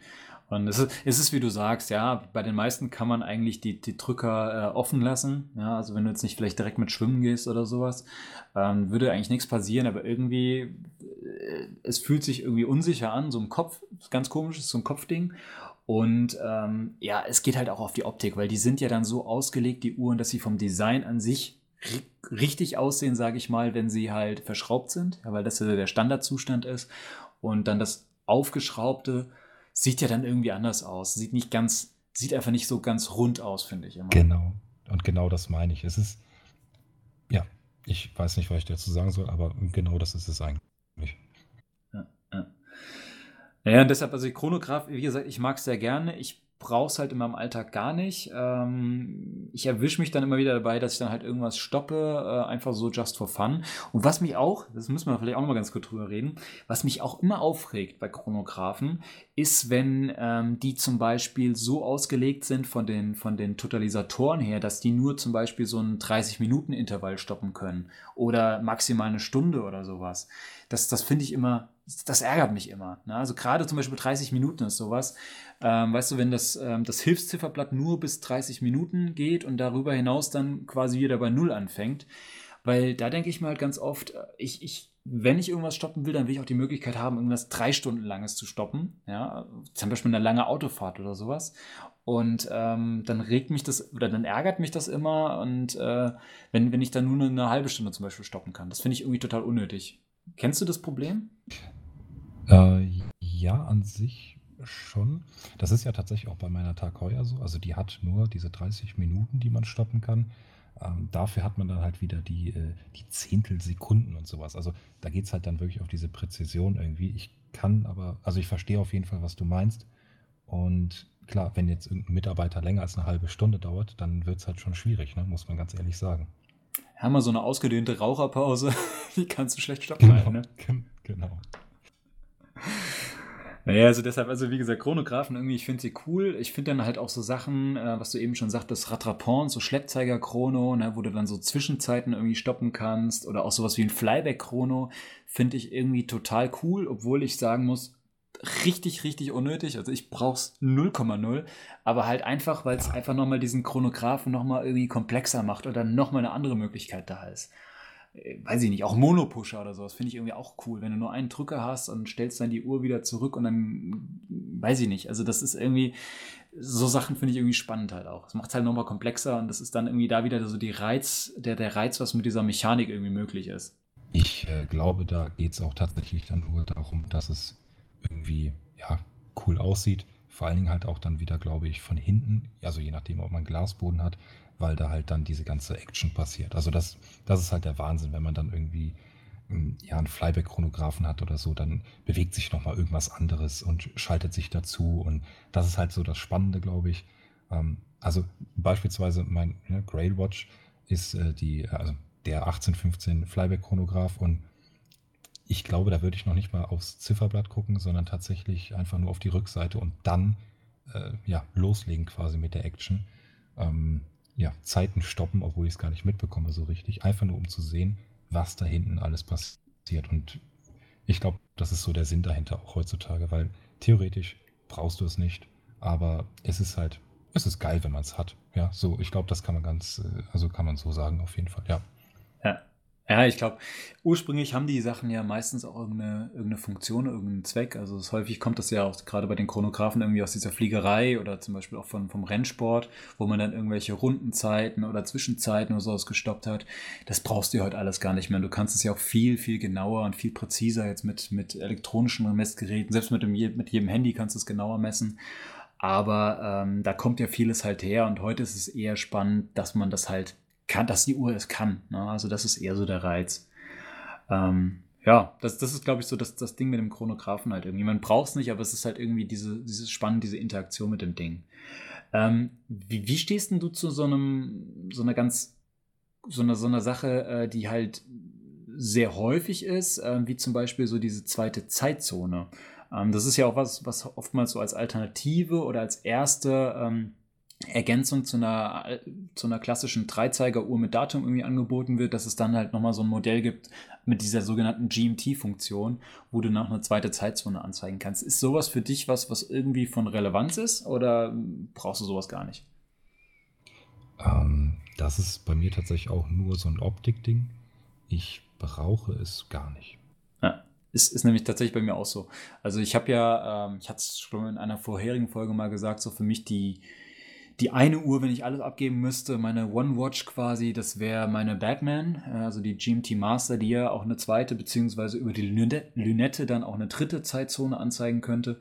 Und es ist, es ist, wie du sagst, ja, bei den meisten kann man eigentlich die, die Drücker äh, offen lassen. Ja, also wenn du jetzt nicht vielleicht direkt mit Schwimmen gehst oder sowas, ähm, würde eigentlich nichts passieren, aber irgendwie, äh, es fühlt sich irgendwie unsicher an, so ein Kopf, ganz komisch, ist so ein Kopfding. Und ähm, ja, es geht halt auch auf die Optik, weil die sind ja dann so ausgelegt, die Uhren, dass sie vom Design an sich richtig aussehen, sage ich mal, wenn sie halt verschraubt sind, ja, weil das ja der Standardzustand ist. Und dann das aufgeschraubte sieht ja dann irgendwie anders aus. Sieht nicht ganz, sieht einfach nicht so ganz rund aus, finde ich immer. Genau. Und genau das meine ich. Es ist, ja, ich weiß nicht, was ich dazu sagen soll, aber genau das ist es eigentlich. Ja, ja. Naja, und deshalb, also Chronograph, wie gesagt, ich mag es sehr gerne. Ich brauche es halt in meinem Alltag gar nicht. Ähm, ich erwische mich dann immer wieder dabei, dass ich dann halt irgendwas stoppe, äh, einfach so just for fun. Und was mich auch, das müssen wir vielleicht auch noch mal ganz kurz drüber reden, was mich auch immer aufregt bei Chronographen, ist, wenn ähm, die zum Beispiel so ausgelegt sind von den, von den Totalisatoren her, dass die nur zum Beispiel so einen 30-Minuten-Intervall stoppen können oder maximal eine Stunde oder sowas. Das, das finde ich immer, das ärgert mich immer. Ne? Also gerade zum Beispiel 30 Minuten ist sowas. Ähm, weißt du, wenn das, ähm, das Hilfszifferblatt nur bis 30 Minuten geht und darüber hinaus dann quasi wieder bei Null anfängt. Weil da denke ich mir halt ganz oft, äh, ich, ich, wenn ich irgendwas stoppen will, dann will ich auch die Möglichkeit haben, irgendwas drei Stunden langes zu stoppen. Ja, zum Beispiel eine lange Autofahrt oder sowas. Und ähm, dann regt mich das oder dann ärgert mich das immer. Und äh, wenn, wenn ich dann nur eine halbe Stunde zum Beispiel stoppen kann, das finde ich irgendwie total unnötig. Kennst du das Problem? Äh, ja, an sich schon. Das ist ja tatsächlich auch bei meiner Tag Heuer so. Also die hat nur diese 30 Minuten, die man stoppen kann. Ähm, dafür hat man dann halt wieder die, äh, die Zehntelsekunden und sowas. Also da geht es halt dann wirklich auf diese Präzision irgendwie. Ich kann aber, also ich verstehe auf jeden Fall, was du meinst. Und klar, wenn jetzt irgendein Mitarbeiter länger als eine halbe Stunde dauert, dann wird es halt schon schwierig, ne? muss man ganz ehrlich sagen. Haben wir so eine ausgedehnte Raucherpause, die kannst du schlecht stoppen. Genau, ne? genau. Naja, also deshalb, also wie gesagt, Chronographen irgendwie, ich finde sie cool. Ich finde dann halt auch so Sachen, äh, was du eben schon sagtest, Rattrapant, so Schleppzeiger-Chrono, ne, wo du dann so Zwischenzeiten irgendwie stoppen kannst oder auch sowas wie ein Flyback-Chrono, finde ich irgendwie total cool, obwohl ich sagen muss, richtig, richtig unnötig. Also ich brauche es 0,0, aber halt einfach, weil es einfach nochmal diesen Chronographen nochmal irgendwie komplexer macht oder nochmal eine andere Möglichkeit da ist. Äh, weiß ich nicht, auch Monopusher oder sowas finde ich irgendwie auch cool. Wenn du nur einen Drücker hast und stellst dann die Uhr wieder zurück und dann, weiß ich nicht. Also das ist irgendwie, so Sachen finde ich irgendwie spannend halt auch. Es macht es halt nochmal komplexer und das ist dann irgendwie da wieder so die Reiz, der, der Reiz, was mit dieser Mechanik irgendwie möglich ist. Ich äh, glaube, da geht es auch tatsächlich dann nur darum, dass es irgendwie ja, cool aussieht. Vor allen Dingen halt auch dann wieder, glaube ich, von hinten, also je nachdem, ob man Glasboden hat, weil da halt dann diese ganze Action passiert. Also das, das ist halt der Wahnsinn, wenn man dann irgendwie hm, ja, einen Flyback-Chronographen hat oder so, dann bewegt sich nochmal irgendwas anderes und schaltet sich dazu. Und das ist halt so das Spannende, glaube ich. Ähm, also beispielsweise mein ne, Grail Watch ist äh, die, also der 1815 Flyback-Chronograph und ich glaube, da würde ich noch nicht mal aufs Zifferblatt gucken, sondern tatsächlich einfach nur auf die Rückseite und dann äh, ja, loslegen quasi mit der Action. Ähm, ja, Zeiten stoppen, obwohl ich es gar nicht mitbekomme so richtig. Einfach nur, um zu sehen, was da hinten alles passiert. Und ich glaube, das ist so der Sinn dahinter auch heutzutage, weil theoretisch brauchst du es nicht, aber es ist halt, es ist geil, wenn man es hat. Ja, so, ich glaube, das kann man ganz, äh, also kann man so sagen, auf jeden Fall, ja. Ja, ich glaube, ursprünglich haben die Sachen ja meistens auch irgendeine, irgendeine Funktion, irgendeinen Zweck. Also häufig kommt das ja auch gerade bei den Chronographen irgendwie aus dieser Fliegerei oder zum Beispiel auch von, vom Rennsport, wo man dann irgendwelche Rundenzeiten oder Zwischenzeiten oder sowas gestoppt hat. Das brauchst du heute alles gar nicht mehr. Du kannst es ja auch viel, viel genauer und viel präziser jetzt mit, mit elektronischen Messgeräten. Selbst mit, dem, mit jedem Handy kannst du es genauer messen. Aber ähm, da kommt ja vieles halt her und heute ist es eher spannend, dass man das halt kann, dass die Uhr es kann. Ne? Also das ist eher so der Reiz. Ähm, ja, das, das ist, glaube ich, so das, das Ding mit dem Chronographen halt irgendwie. Man braucht es nicht, aber es ist halt irgendwie diese, dieses Spannend, diese Interaktion mit dem Ding. Ähm, wie, wie stehst denn du zu so einem, so einer ganz, so einer, so einer Sache, äh, die halt sehr häufig ist, äh, wie zum Beispiel so diese zweite Zeitzone? Ähm, das ist ja auch was, was oftmals so als Alternative oder als erste ähm, Ergänzung zu einer, zu einer klassischen Dreizeigeruhr mit Datum irgendwie angeboten wird, dass es dann halt nochmal so ein Modell gibt mit dieser sogenannten GMT-Funktion, wo du noch eine zweite Zeitzone anzeigen kannst. Ist sowas für dich was, was irgendwie von Relevanz ist oder brauchst du sowas gar nicht? Ähm, das ist bei mir tatsächlich auch nur so ein Optik-Ding. Ich brauche es gar nicht. Ja, ist, ist nämlich tatsächlich bei mir auch so. Also ich habe ja, ähm, ich hatte es schon in einer vorherigen Folge mal gesagt, so für mich die die eine Uhr, wenn ich alles abgeben müsste, meine One Watch quasi, das wäre meine Batman, äh, also die GMT Master, die ja auch eine zweite, beziehungsweise über die Lünette dann auch eine dritte Zeitzone anzeigen könnte.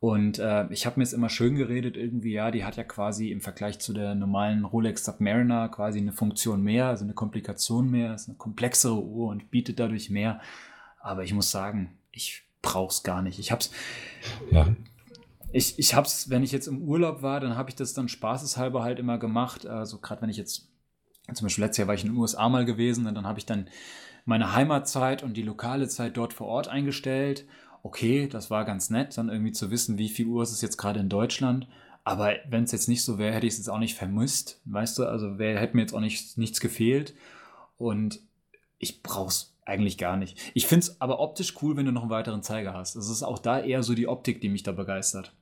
Und äh, ich habe mir es immer schön geredet, irgendwie, ja, die hat ja quasi im Vergleich zu der normalen Rolex Submariner quasi eine Funktion mehr, also eine Komplikation mehr, ist eine komplexere Uhr und bietet dadurch mehr. Aber ich muss sagen, ich brauche es gar nicht. Ich habe es. Ja ich, ich habe es, wenn ich jetzt im Urlaub war, dann habe ich das dann spaßeshalber halt immer gemacht. Also gerade wenn ich jetzt, zum Beispiel letztes Jahr war ich in den USA mal gewesen und dann habe ich dann meine Heimatzeit und die lokale Zeit dort vor Ort eingestellt. Okay, das war ganz nett, dann irgendwie zu wissen, wie viel Uhr ist es jetzt gerade in Deutschland. Aber wenn es jetzt nicht so wäre, hätte ich es jetzt auch nicht vermisst. Weißt du, also wär, hätte mir jetzt auch nicht, nichts gefehlt. Und ich brauche es eigentlich gar nicht. Ich finde es aber optisch cool, wenn du noch einen weiteren Zeiger hast. Es ist auch da eher so die Optik, die mich da begeistert.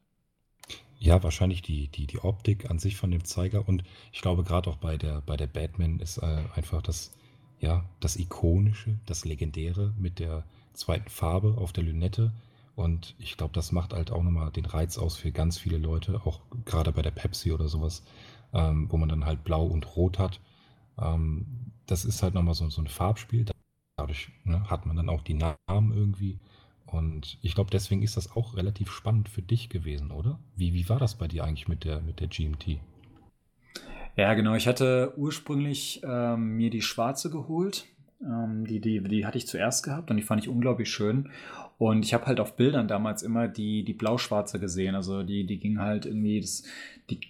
Ja, wahrscheinlich die, die, die Optik an sich von dem Zeiger und ich glaube gerade auch bei der, bei der Batman ist äh, einfach das, ja, das Ikonische, das Legendäre mit der zweiten Farbe auf der Lünette und ich glaube, das macht halt auch nochmal den Reiz aus für ganz viele Leute, auch gerade bei der Pepsi oder sowas, ähm, wo man dann halt blau und rot hat. Ähm, das ist halt nochmal so, so ein Farbspiel. Dadurch ne, hat man dann auch die Namen irgendwie Und ich glaube, deswegen ist das auch relativ spannend für dich gewesen, oder? Wie, wie war das bei dir eigentlich mit der, mit der GMT? Ja, genau. Ich hatte ursprünglich ähm, mir die schwarze geholt. Ähm, die, die, die hatte ich zuerst gehabt und die fand ich unglaublich schön. Und ich habe halt auf Bildern damals immer die, die blau-schwarze gesehen. Also die, die ging halt irgendwie, das, die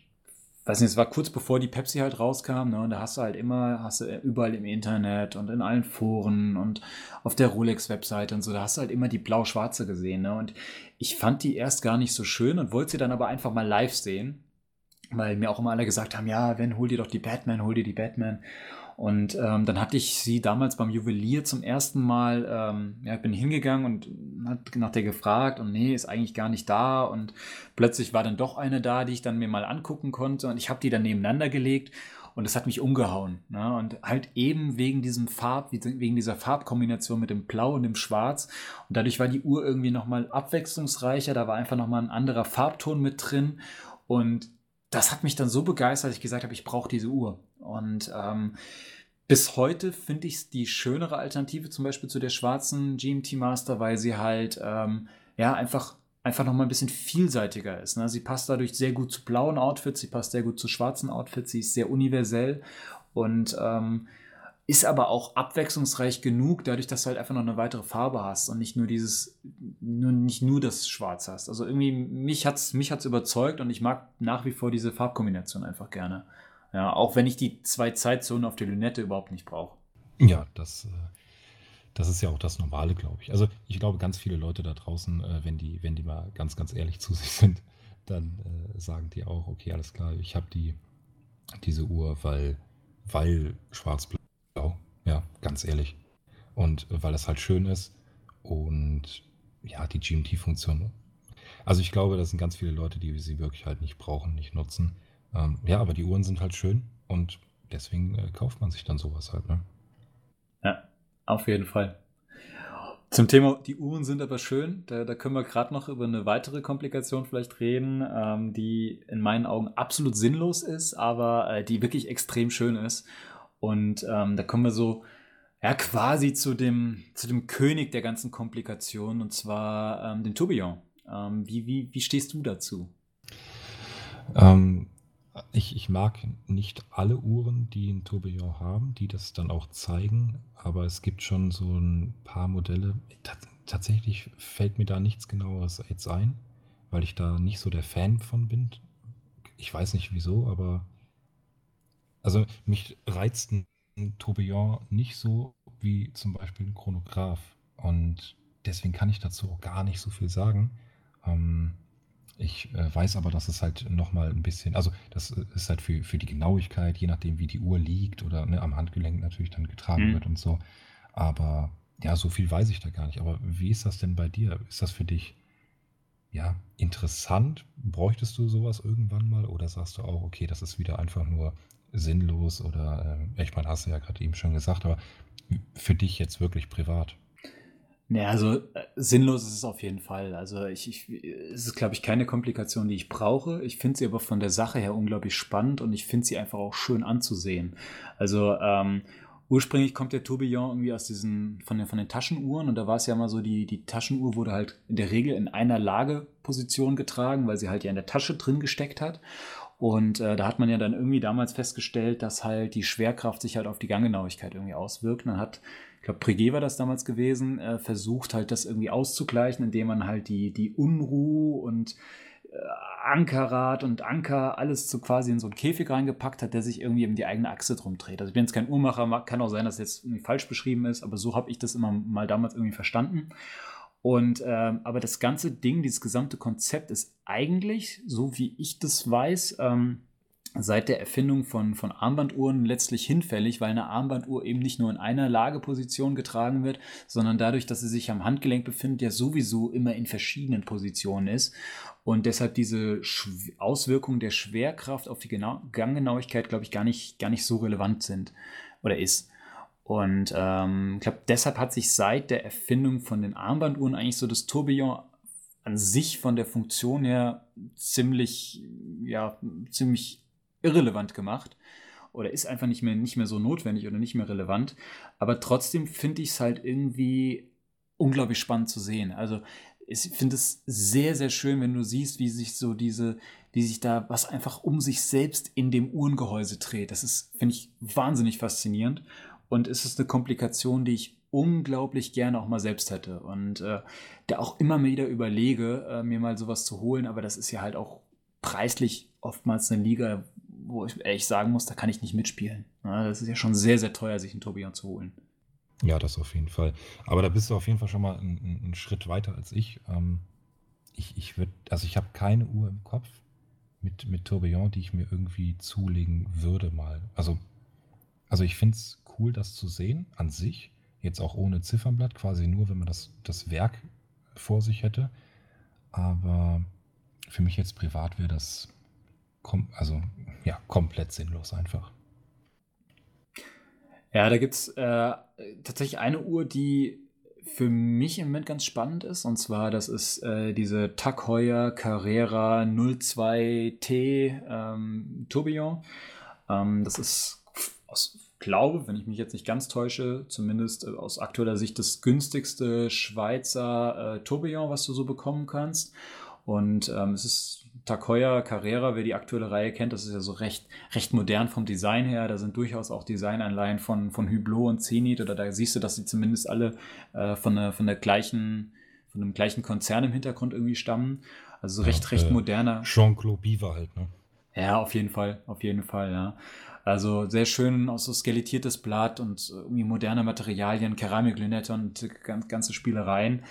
weiß nicht, es war kurz bevor die Pepsi halt rauskam, ne? Und da hast du halt immer, hast du überall im Internet und in allen Foren und auf der Rolex-Webseite und so, da hast du halt immer die blau-schwarze gesehen, ne? Und ich fand die erst gar nicht so schön und wollte sie dann aber einfach mal live sehen. Weil mir auch immer alle gesagt haben, ja, wenn, hol dir doch die Batman, hol dir die Batman. Und ähm, dann hatte ich sie damals beim Juwelier zum ersten Mal, ähm, ja, bin hingegangen und hat nach der gefragt und nee, ist eigentlich gar nicht da. Und plötzlich war dann doch eine da, die ich dann mir mal angucken konnte. Und ich habe die dann nebeneinander gelegt und das hat mich umgehauen. Ne? Und halt eben wegen diesem Farb, wegen dieser Farbkombination mit dem Blau und dem Schwarz. Und dadurch war die Uhr irgendwie nochmal abwechslungsreicher. Da war einfach nochmal ein anderer Farbton mit drin. Und das hat mich dann so begeistert, dass ich gesagt habe, ich brauche diese Uhr. Und ähm, bis heute finde ich es die schönere Alternative zum Beispiel zu der schwarzen GMT Master, weil sie halt ähm, ja einfach einfach noch mal ein bisschen vielseitiger ist. Ne? Sie passt dadurch sehr gut zu blauen Outfits, sie passt sehr gut zu schwarzen Outfits, sie ist sehr universell und ähm, ist aber auch abwechslungsreich genug, dadurch, dass du halt einfach noch eine weitere Farbe hast und nicht nur dieses, nur, nicht nur das Schwarz hast. Also irgendwie, mich hat's, mich hat's überzeugt und ich mag nach wie vor diese Farbkombination einfach gerne. Ja, auch wenn ich die zwei Zeitzonen auf der Lünette überhaupt nicht brauche. Ja, das, äh, das ist ja auch das Normale, glaube ich. Also ich glaube, ganz viele Leute da draußen, äh, wenn die, wenn die mal ganz, ganz ehrlich zu sich sind, dann äh, sagen die auch, okay, alles klar, ich habe die, diese Uhr, weil, weil schwarz-blau Blau, ja, ganz ehrlich. Und weil das halt schön ist und ja, die GMT-Funktion. Also ich glaube, das sind ganz viele Leute, die sie wirklich halt nicht brauchen, nicht nutzen. Ähm, ja, aber die Uhren sind halt schön und deswegen äh, kauft man sich dann sowas halt, ne? Ja, auf jeden Fall. Zum Thema, die Uhren sind aber schön, da, da können wir gerade noch über eine weitere Komplikation vielleicht reden, ähm, die in meinen Augen absolut sinnlos ist, aber äh, die wirklich extrem schön ist. Und ähm, da kommen wir so ja, quasi zu dem, zu dem König der ganzen Komplikationen, und zwar ähm, dem Tourbillon. Ähm, wie, wie, wie stehst du dazu? Ähm, ich, ich mag nicht alle Uhren, die ein Tourbillon haben, die das dann auch zeigen, aber es gibt schon so ein paar Modelle. T tatsächlich fällt mir da nichts genaueres jetzt ein, weil ich da nicht so der Fan von bin. Ich weiß nicht wieso, aber also mich reizt ein Tourbillon nicht so wie zum Beispiel ein Chronograph. Und deswegen kann ich dazu auch gar nicht so viel sagen. Ähm, ich äh, weiß aber, dass es halt nochmal ein bisschen, also das ist halt für, für die Genauigkeit, je nachdem wie die Uhr liegt oder ne, am Handgelenk natürlich dann getragen mhm. wird und so. Aber ja, so viel weiß ich da gar nicht. Aber wie ist das denn bei dir? Ist das für dich ja interessant? Bräuchtest du sowas irgendwann mal? Oder sagst du auch, okay, das ist wieder einfach nur sinnlos oder, äh, ich meine, hast du ja gerade eben schon gesagt, aber für dich jetzt wirklich privat? Ja, also äh, sinnlos ist es auf jeden Fall. Also ich, ich es ist, glaube ich, keine Komplikation, die ich brauche. Ich finde sie aber von der Sache her unglaublich spannend und ich finde sie einfach auch schön anzusehen. Also ähm, ursprünglich kommt der Tourbillon irgendwie aus diesen, von den, von den Taschenuhren und da war es ja mal so, die, die Taschenuhr wurde halt in der Regel in einer Lageposition getragen, weil sie halt ja in der Tasche drin gesteckt hat. Und äh, da hat man ja dann irgendwie damals festgestellt, dass halt die Schwerkraft sich halt auf die Ganggenauigkeit irgendwie auswirkt. Und dann hat, ich glaube, Breguet war das damals gewesen, äh, versucht halt das irgendwie auszugleichen, indem man halt die, die Unruhe und äh, Ankerrad und Anker alles so quasi in so einen Käfig reingepackt hat, der sich irgendwie um die eigene Achse drum dreht. Also ich bin jetzt kein Uhrmacher, kann auch sein, dass jetzt irgendwie falsch beschrieben ist, aber so habe ich das immer mal damals irgendwie verstanden. Und ähm, aber das ganze Ding, dieses gesamte Konzept ist eigentlich, so wie ich das weiß, ähm, seit der Erfindung von, von Armbanduhren letztlich hinfällig, weil eine Armbanduhr eben nicht nur in einer Lageposition getragen wird, sondern dadurch, dass sie sich am Handgelenk befindet, ja sowieso immer in verschiedenen Positionen ist. Und deshalb diese Sch Auswirkungen der Schwerkraft auf die genau Ganggenauigkeit, glaube ich, gar nicht, gar nicht so relevant sind oder ist. Und ähm, ich glaube, deshalb hat sich seit der Erfindung von den Armbanduhren eigentlich so das Tourbillon an sich von der Funktion her ziemlich, ja, ziemlich irrelevant gemacht. Oder ist einfach nicht mehr, nicht mehr so notwendig oder nicht mehr relevant. Aber trotzdem finde ich es halt irgendwie unglaublich spannend zu sehen. Also ich finde es sehr, sehr schön, wenn du siehst, wie sich so diese, wie sich da was einfach um sich selbst in dem Uhrengehäuse dreht. Das ist, finde ich, wahnsinnig faszinierend. Und es ist eine Komplikation, die ich unglaublich gerne auch mal selbst hätte. Und äh, da auch immer wieder überlege, äh, mir mal sowas zu holen. Aber das ist ja halt auch preislich oftmals eine Liga, wo ich ehrlich sagen muss, da kann ich nicht mitspielen. Ja, das ist ja schon sehr, sehr teuer, sich einen Tourbillon zu holen. Ja, das auf jeden Fall. Aber da bist du auf jeden Fall schon mal einen, einen Schritt weiter als ich. Ähm, ich, ich würde, also ich habe keine Uhr im Kopf mit, mit Tourbillon, die ich mir irgendwie zulegen würde mal. Also, also ich finde es cool, das zu sehen an sich. Jetzt auch ohne Ziffernblatt, quasi nur, wenn man das, das Werk vor sich hätte. Aber für mich jetzt privat wäre das kom also, ja, komplett sinnlos einfach. Ja, da gibt es äh, tatsächlich eine Uhr, die für mich im Moment ganz spannend ist. Und zwar, das ist äh, diese Tag Carrera 02T ähm, Tourbillon. Ähm, das ist aus glaube, wenn ich mich jetzt nicht ganz täusche, zumindest äh, aus aktueller Sicht das günstigste Schweizer äh, Tourbillon, was du so bekommen kannst. Und ähm, es ist Takoya Carrera, wer die aktuelle Reihe kennt, das ist ja so recht, recht modern vom Design her. Da sind durchaus auch Designanleihen von, von Hublot und Zenit oder da siehst du, dass sie zumindest alle äh, von, der, von der gleichen, von dem gleichen Konzern im Hintergrund irgendwie stammen. Also recht, ja, recht äh, moderner. Jean-Claude Biver halt, ne? Ja, auf jeden Fall, auf jeden Fall, ja. Also sehr schön auch so skelettiertes Blatt und irgendwie moderne Materialien, Keramiklünette und ganze Spielereien.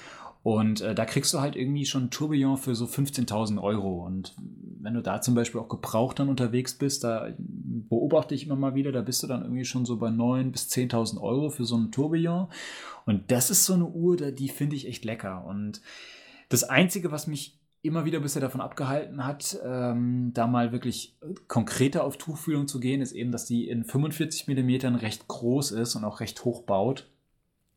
Und äh, da kriegst du halt irgendwie schon Tourbillon für so 15.000 Euro. Und wenn du da zum Beispiel auch gebraucht dann unterwegs bist, da beobachte ich immer mal wieder, da bist du dann irgendwie schon so bei 9.000 bis 10.000 Euro für so ein Tourbillon. Und das ist so eine Uhr, die finde ich echt lecker. Und das Einzige, was mich immer wieder bisher davon abgehalten hat, ähm, da mal wirklich konkreter auf Tuchfühlung zu gehen, ist eben, dass die in 45 mm recht groß ist und auch recht hoch baut.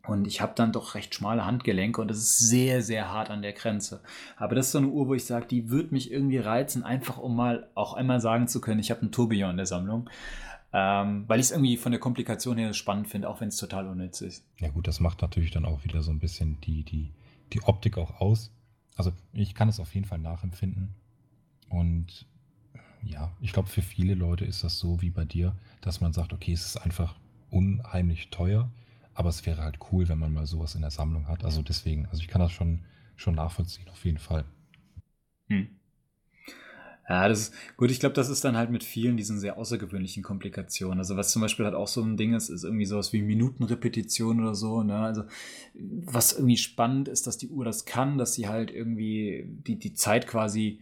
Und ich habe dann doch recht schmale Handgelenke und das ist sehr, sehr hart an der Grenze. Aber das ist so eine Uhr, wo ich sage, die wird mich irgendwie reizen, einfach um mal auch einmal sagen zu können, ich habe einen Tourbillon in der Sammlung. Ähm, weil ich es irgendwie von der Komplikation her spannend finde, auch wenn es total unnütz ist. Ja gut, das macht natürlich dann auch wieder so ein bisschen die, die, die Optik auch aus. Also ich kann es auf jeden Fall nachempfinden. Und ja, ich glaube, für viele Leute ist das so wie bei dir, dass man sagt, okay, es ist einfach unheimlich teuer aber es wäre halt cool, wenn man mal sowas in der Sammlung hat. Also deswegen, also ich kann das schon, schon nachvollziehen, auf jeden Fall. Hm. Ja, das ist gut. Ich glaube, das ist dann halt mit vielen diesen sehr außergewöhnlichen Komplikationen. Also, was zum Beispiel halt auch so ein Ding ist, ist irgendwie sowas wie Minutenrepetition oder so. Ne? Also, was irgendwie spannend ist, dass die Uhr das kann, dass sie halt irgendwie die, die Zeit quasi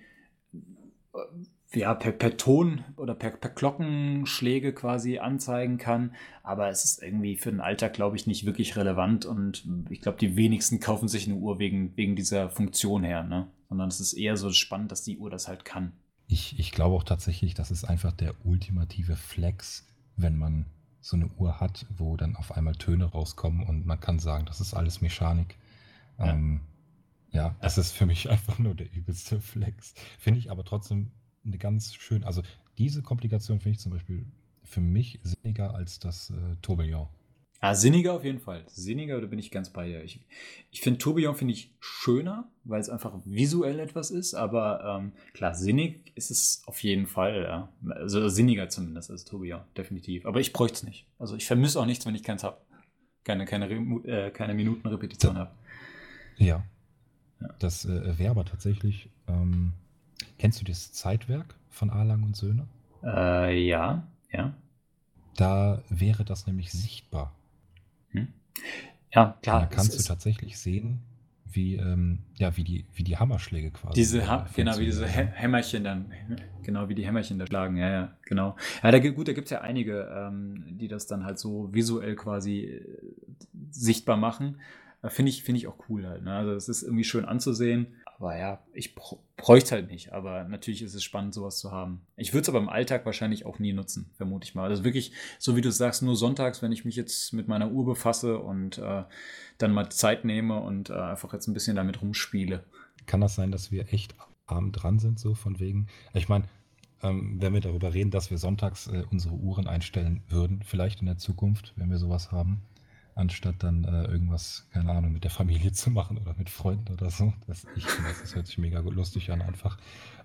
ja, per, per Ton oder per, per Glockenschläge quasi anzeigen kann. Aber es ist irgendwie für den Alltag, glaube ich, nicht wirklich relevant. Und ich glaube, die wenigsten kaufen sich eine Uhr wegen, wegen dieser Funktion her, ne? Sondern es ist eher so spannend, dass die Uhr das halt kann. Ich, ich glaube auch tatsächlich, das ist einfach der ultimative Flex, wenn man so eine Uhr hat, wo dann auf einmal Töne rauskommen und man kann sagen, das ist alles Mechanik. Ja, ähm, ja das ist für mich einfach nur der übelste Flex. Finde ich aber trotzdem eine ganz schön, also diese Komplikation finde ich zum Beispiel für mich sinniger als das äh, Tourbillon. Ja, sinniger auf jeden Fall. Sinniger, da bin ich ganz bei dir. Ich, ich finde Tourbillon finde ich schöner, weil es einfach visuell etwas ist, aber ähm, klar, sinnig ist es auf jeden Fall, ja. Also sinniger zumindest als Tourbillon, definitiv. Aber ich bräuchte es nicht. Also ich vermisse auch nichts, wenn ich keins habe. Keine, keine, äh, keine Minutenrepetition habe. Ja. ja. Das äh, wäre aber tatsächlich ähm, Kennst du das Zeitwerk von Arlang und Söhne? Äh, ja, ja. Da wäre das nämlich sichtbar. Ja, klar. Da kannst du tatsächlich sehen, wie, ähm, ja, wie, die, wie die Hammerschläge quasi. Diese ha genau, wie diese Hämmerchen dann, genau, wie die Hämmerchen da schlagen, ja, ja, genau. Ja, da, gut, da gibt es ja einige, ähm, die das dann halt so visuell quasi äh, sichtbar machen. Äh, Finde ich, find ich auch cool halt. Ne? Also es ist irgendwie schön anzusehen. Aber ja, ich bräuchte halt nicht. Aber natürlich ist es spannend, sowas zu haben. Ich würde es aber im Alltag wahrscheinlich auch nie nutzen, vermute ich mal. Das ist wirklich, so wie du sagst, nur sonntags, wenn ich mich jetzt mit meiner Uhr befasse und äh, dann mal Zeit nehme und äh, einfach jetzt ein bisschen damit rumspiele. Kann das sein, dass wir echt arm dran sind, so von wegen? Ich meine, ähm, wenn wir darüber reden, dass wir sonntags äh, unsere Uhren einstellen würden, vielleicht in der Zukunft, wenn wir sowas haben, anstatt dann äh, irgendwas, keine Ahnung, mit der Familie zu machen oder mit Freunden oder so. Das, ich finde, das hört sich mega lustig an einfach.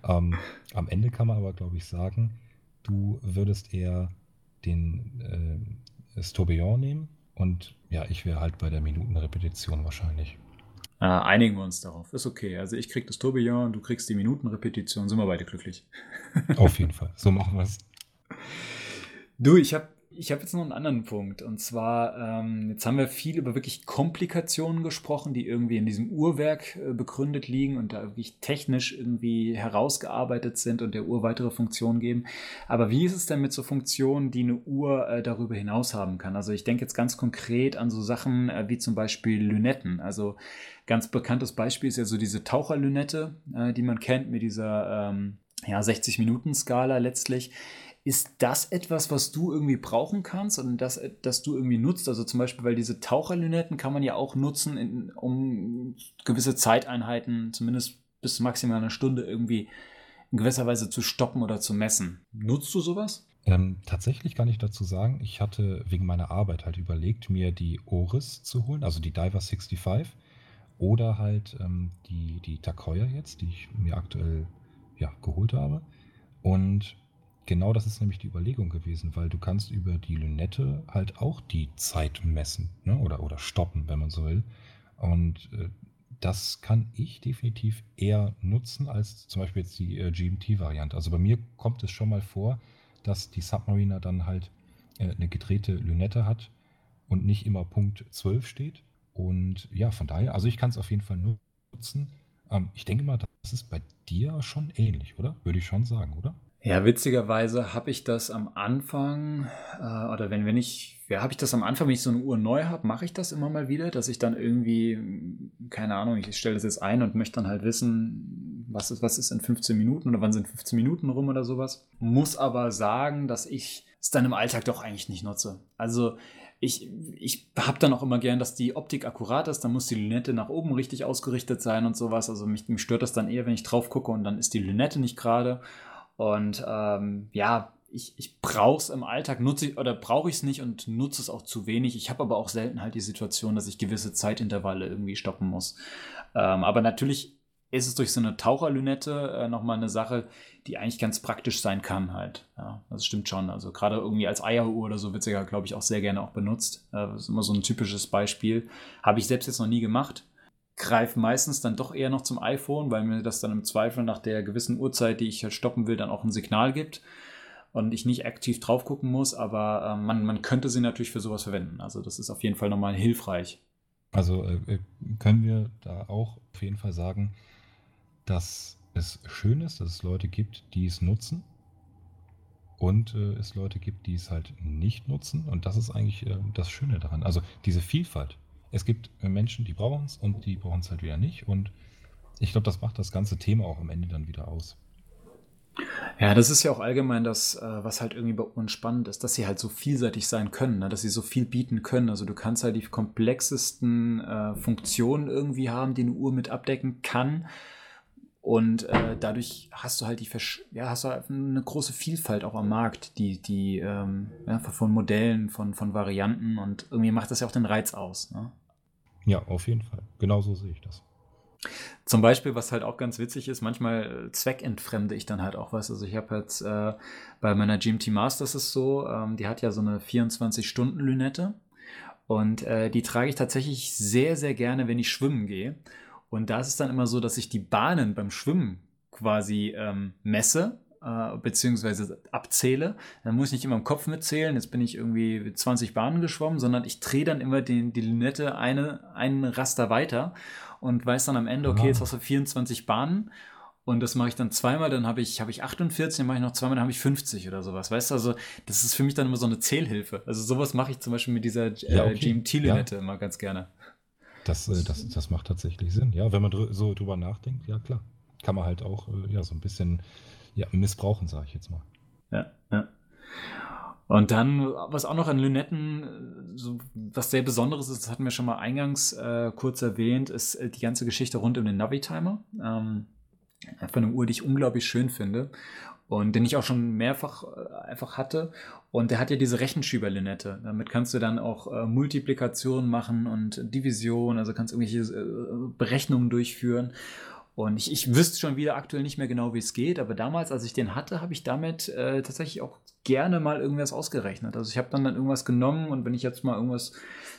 Ähm, am Ende kann man aber, glaube ich, sagen, du würdest eher den äh, Stobillon nehmen und ja, ich wäre halt bei der Minutenrepetition wahrscheinlich. Äh, einigen wir uns darauf. Ist okay. Also ich krieg das Tourbillon, du kriegst die Minutenrepetition, sind wir beide glücklich. Auf jeden Fall. So machen wir es. Du, ich habe ich habe jetzt noch einen anderen Punkt. Und zwar, ähm, jetzt haben wir viel über wirklich Komplikationen gesprochen, die irgendwie in diesem Uhrwerk äh, begründet liegen und da wirklich technisch irgendwie herausgearbeitet sind und der Uhr weitere Funktionen geben. Aber wie ist es denn mit so Funktionen, die eine Uhr äh, darüber hinaus haben kann? Also ich denke jetzt ganz konkret an so Sachen äh, wie zum Beispiel Lünetten. Also ganz bekanntes Beispiel ist ja so diese Taucherlünette, äh, die man kennt mit dieser ähm, ja, 60-Minuten-Skala letztlich ist das etwas, was du irgendwie brauchen kannst und das, das du irgendwie nutzt? Also zum Beispiel, weil diese Taucherlünetten kann man ja auch nutzen, in, um gewisse Zeiteinheiten, zumindest bis maximal eine Stunde, irgendwie in gewisser Weise zu stoppen oder zu messen. Nutzt du sowas? Ähm, tatsächlich kann ich dazu sagen, ich hatte wegen meiner Arbeit halt überlegt, mir die Oris zu holen, also die Diver 65 oder halt ähm, die, die Takoya jetzt, die ich mir aktuell ja, geholt habe. Und Genau das ist nämlich die Überlegung gewesen, weil du kannst über die Lünette halt auch die Zeit messen, ne? oder, oder stoppen, wenn man so will. Und äh, das kann ich definitiv eher nutzen als zum Beispiel jetzt die äh, GMT-Variante. Also bei mir kommt es schon mal vor, dass die Submariner dann halt äh, eine gedrehte Lünette hat und nicht immer Punkt 12 steht. Und ja, von daher, also ich kann es auf jeden Fall nutzen. Ähm, ich denke mal, das ist bei dir schon ähnlich, oder? Würde ich schon sagen, oder? Ja, witzigerweise habe ich das am Anfang, äh, oder wenn, wenn ich, ja, habe ich das am Anfang, wenn ich so eine Uhr neu habe, mache ich das immer mal wieder, dass ich dann irgendwie, keine Ahnung, ich stelle das jetzt ein und möchte dann halt wissen, was ist, was ist in 15 Minuten oder wann sind 15 Minuten rum oder sowas. Muss aber sagen, dass ich es dann im Alltag doch eigentlich nicht nutze. Also ich, ich habe dann auch immer gern, dass die Optik akkurat ist. Dann muss die Lünette nach oben richtig ausgerichtet sein und sowas. Also mich, mich stört das dann eher, wenn ich drauf gucke und dann ist die Lünette nicht gerade. Und ähm, ja, ich, ich brauche es im Alltag, nutze ich oder brauche ich es nicht und nutze es auch zu wenig. Ich habe aber auch selten halt die Situation, dass ich gewisse Zeitintervalle irgendwie stoppen muss. Ähm, aber natürlich ist es durch so eine Taucherlünette äh, nochmal eine Sache, die eigentlich ganz praktisch sein kann halt. Ja, das stimmt schon. Also gerade irgendwie als Eieruhr oder so wird ja, glaube ich, auch sehr gerne auch benutzt. Äh, das ist immer so ein typisches Beispiel. Habe ich selbst jetzt noch nie gemacht greife meistens dann doch eher noch zum iPhone, weil mir das dann im Zweifel nach der gewissen Uhrzeit, die ich halt stoppen will, dann auch ein Signal gibt und ich nicht aktiv drauf gucken muss, aber äh, man, man könnte sie natürlich für sowas verwenden. Also das ist auf jeden Fall nochmal hilfreich. Also äh, äh, können wir da auch auf jeden Fall sagen, dass es schön ist, dass es Leute gibt, die es nutzen und äh, es Leute gibt, die es halt nicht nutzen und das ist eigentlich äh, das Schöne daran. Also diese Vielfalt, es gibt äh, Menschen, die brauchen es und die brauchen es halt wieder nicht. Und ich glaube, das macht das ganze Thema auch am Ende dann wieder aus. Ja, das ist ja auch allgemein das, äh, was halt irgendwie bei uns spannend ist, dass sie halt so vielseitig sein können, ne? dass sie so viel bieten können. Also du kannst halt die komplexesten äh, Funktionen irgendwie haben, die eine Uhr mit abdecken kann. Und äh, dadurch hast du halt die Versch ja, hast du halt eine große Vielfalt auch am Markt, die, die ähm, ja, von Modellen, von, von Varianten und irgendwie macht das ja auch den Reiz aus. Ne? Ja, auf jeden Fall. Genauso sehe ich das. Zum Beispiel, was halt auch ganz witzig ist, manchmal zweckentfremde ich dann halt auch was. Also ich habe jetzt äh, bei meiner GMT Masters ist es so, ähm, die hat ja so eine 24-Stunden-Lünette und äh, die trage ich tatsächlich sehr, sehr gerne, wenn ich schwimmen gehe. Und da ist es dann immer so, dass ich die Bahnen beim Schwimmen quasi ähm, messe äh, beziehungsweise abzähle. Dann muss ich nicht immer im Kopf mitzählen, jetzt bin ich irgendwie 20 Bahnen geschwommen, sondern ich drehe dann immer den, die Linette eine, einen Raster weiter und weiß dann am Ende, okay, jetzt hast du 24 Bahnen und das mache ich dann zweimal, dann habe ich, hab ich 48, dann mache ich noch zweimal, dann habe ich 50 oder sowas. Weißt du, also das ist für mich dann immer so eine Zählhilfe. Also sowas mache ich zum Beispiel mit dieser äh, ja, okay. GMT-Lünette ja. immer ganz gerne. Das, äh, das, das macht tatsächlich Sinn. Ja, wenn man dr so drüber nachdenkt, ja klar. Kann man halt auch äh, ja, so ein bisschen ja, missbrauchen, sage ich jetzt mal. Ja, ja. Und dann, was auch noch an Lünetten, äh, so, was sehr Besonderes ist, das hatten wir schon mal eingangs äh, kurz erwähnt, ist die ganze Geschichte rund um den Navi-Timer. Ähm, einfach eine Uhr, die ich unglaublich schön finde. Und den ich auch schon mehrfach äh, einfach hatte. Und der hat ja diese Rechenschieberlinette. Damit kannst du dann auch äh, Multiplikation machen und Division, also kannst irgendwelche äh, Berechnungen durchführen. Und ich, ich wüsste schon wieder aktuell nicht mehr genau, wie es geht, aber damals, als ich den hatte, habe ich damit äh, tatsächlich auch gerne mal irgendwas ausgerechnet. Also ich habe dann, dann irgendwas genommen und wenn ich jetzt mal irgendwas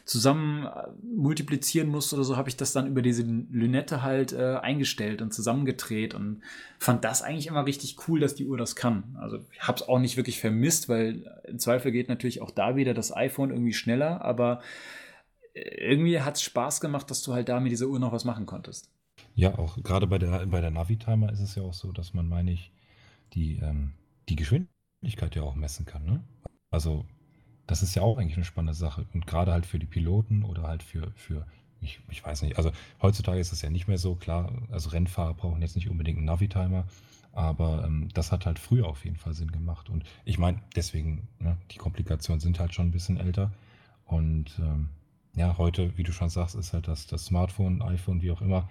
zusammen äh, multiplizieren musste oder so, habe ich das dann über diese Lünette halt äh, eingestellt und zusammengedreht und fand das eigentlich immer richtig cool, dass die Uhr das kann. Also ich habe es auch nicht wirklich vermisst, weil im Zweifel geht natürlich auch da wieder das iPhone irgendwie schneller, aber äh, irgendwie hat es Spaß gemacht, dass du halt da mit dieser Uhr noch was machen konntest. Ja, auch gerade bei der, bei der Navi-Timer ist es ja auch so, dass man, meine ich, die, ähm, die Geschwindigkeit ja auch messen kann. Ne? Also, das ist ja auch eigentlich eine spannende Sache. Und gerade halt für die Piloten oder halt für, für ich, ich weiß nicht, also heutzutage ist es ja nicht mehr so, klar, also Rennfahrer brauchen jetzt nicht unbedingt einen Navi-Timer, aber ähm, das hat halt früher auf jeden Fall Sinn gemacht. Und ich meine, deswegen, ne, die Komplikationen sind halt schon ein bisschen älter. Und ähm, ja, heute, wie du schon sagst, ist halt das, das Smartphone, iPhone, wie auch immer,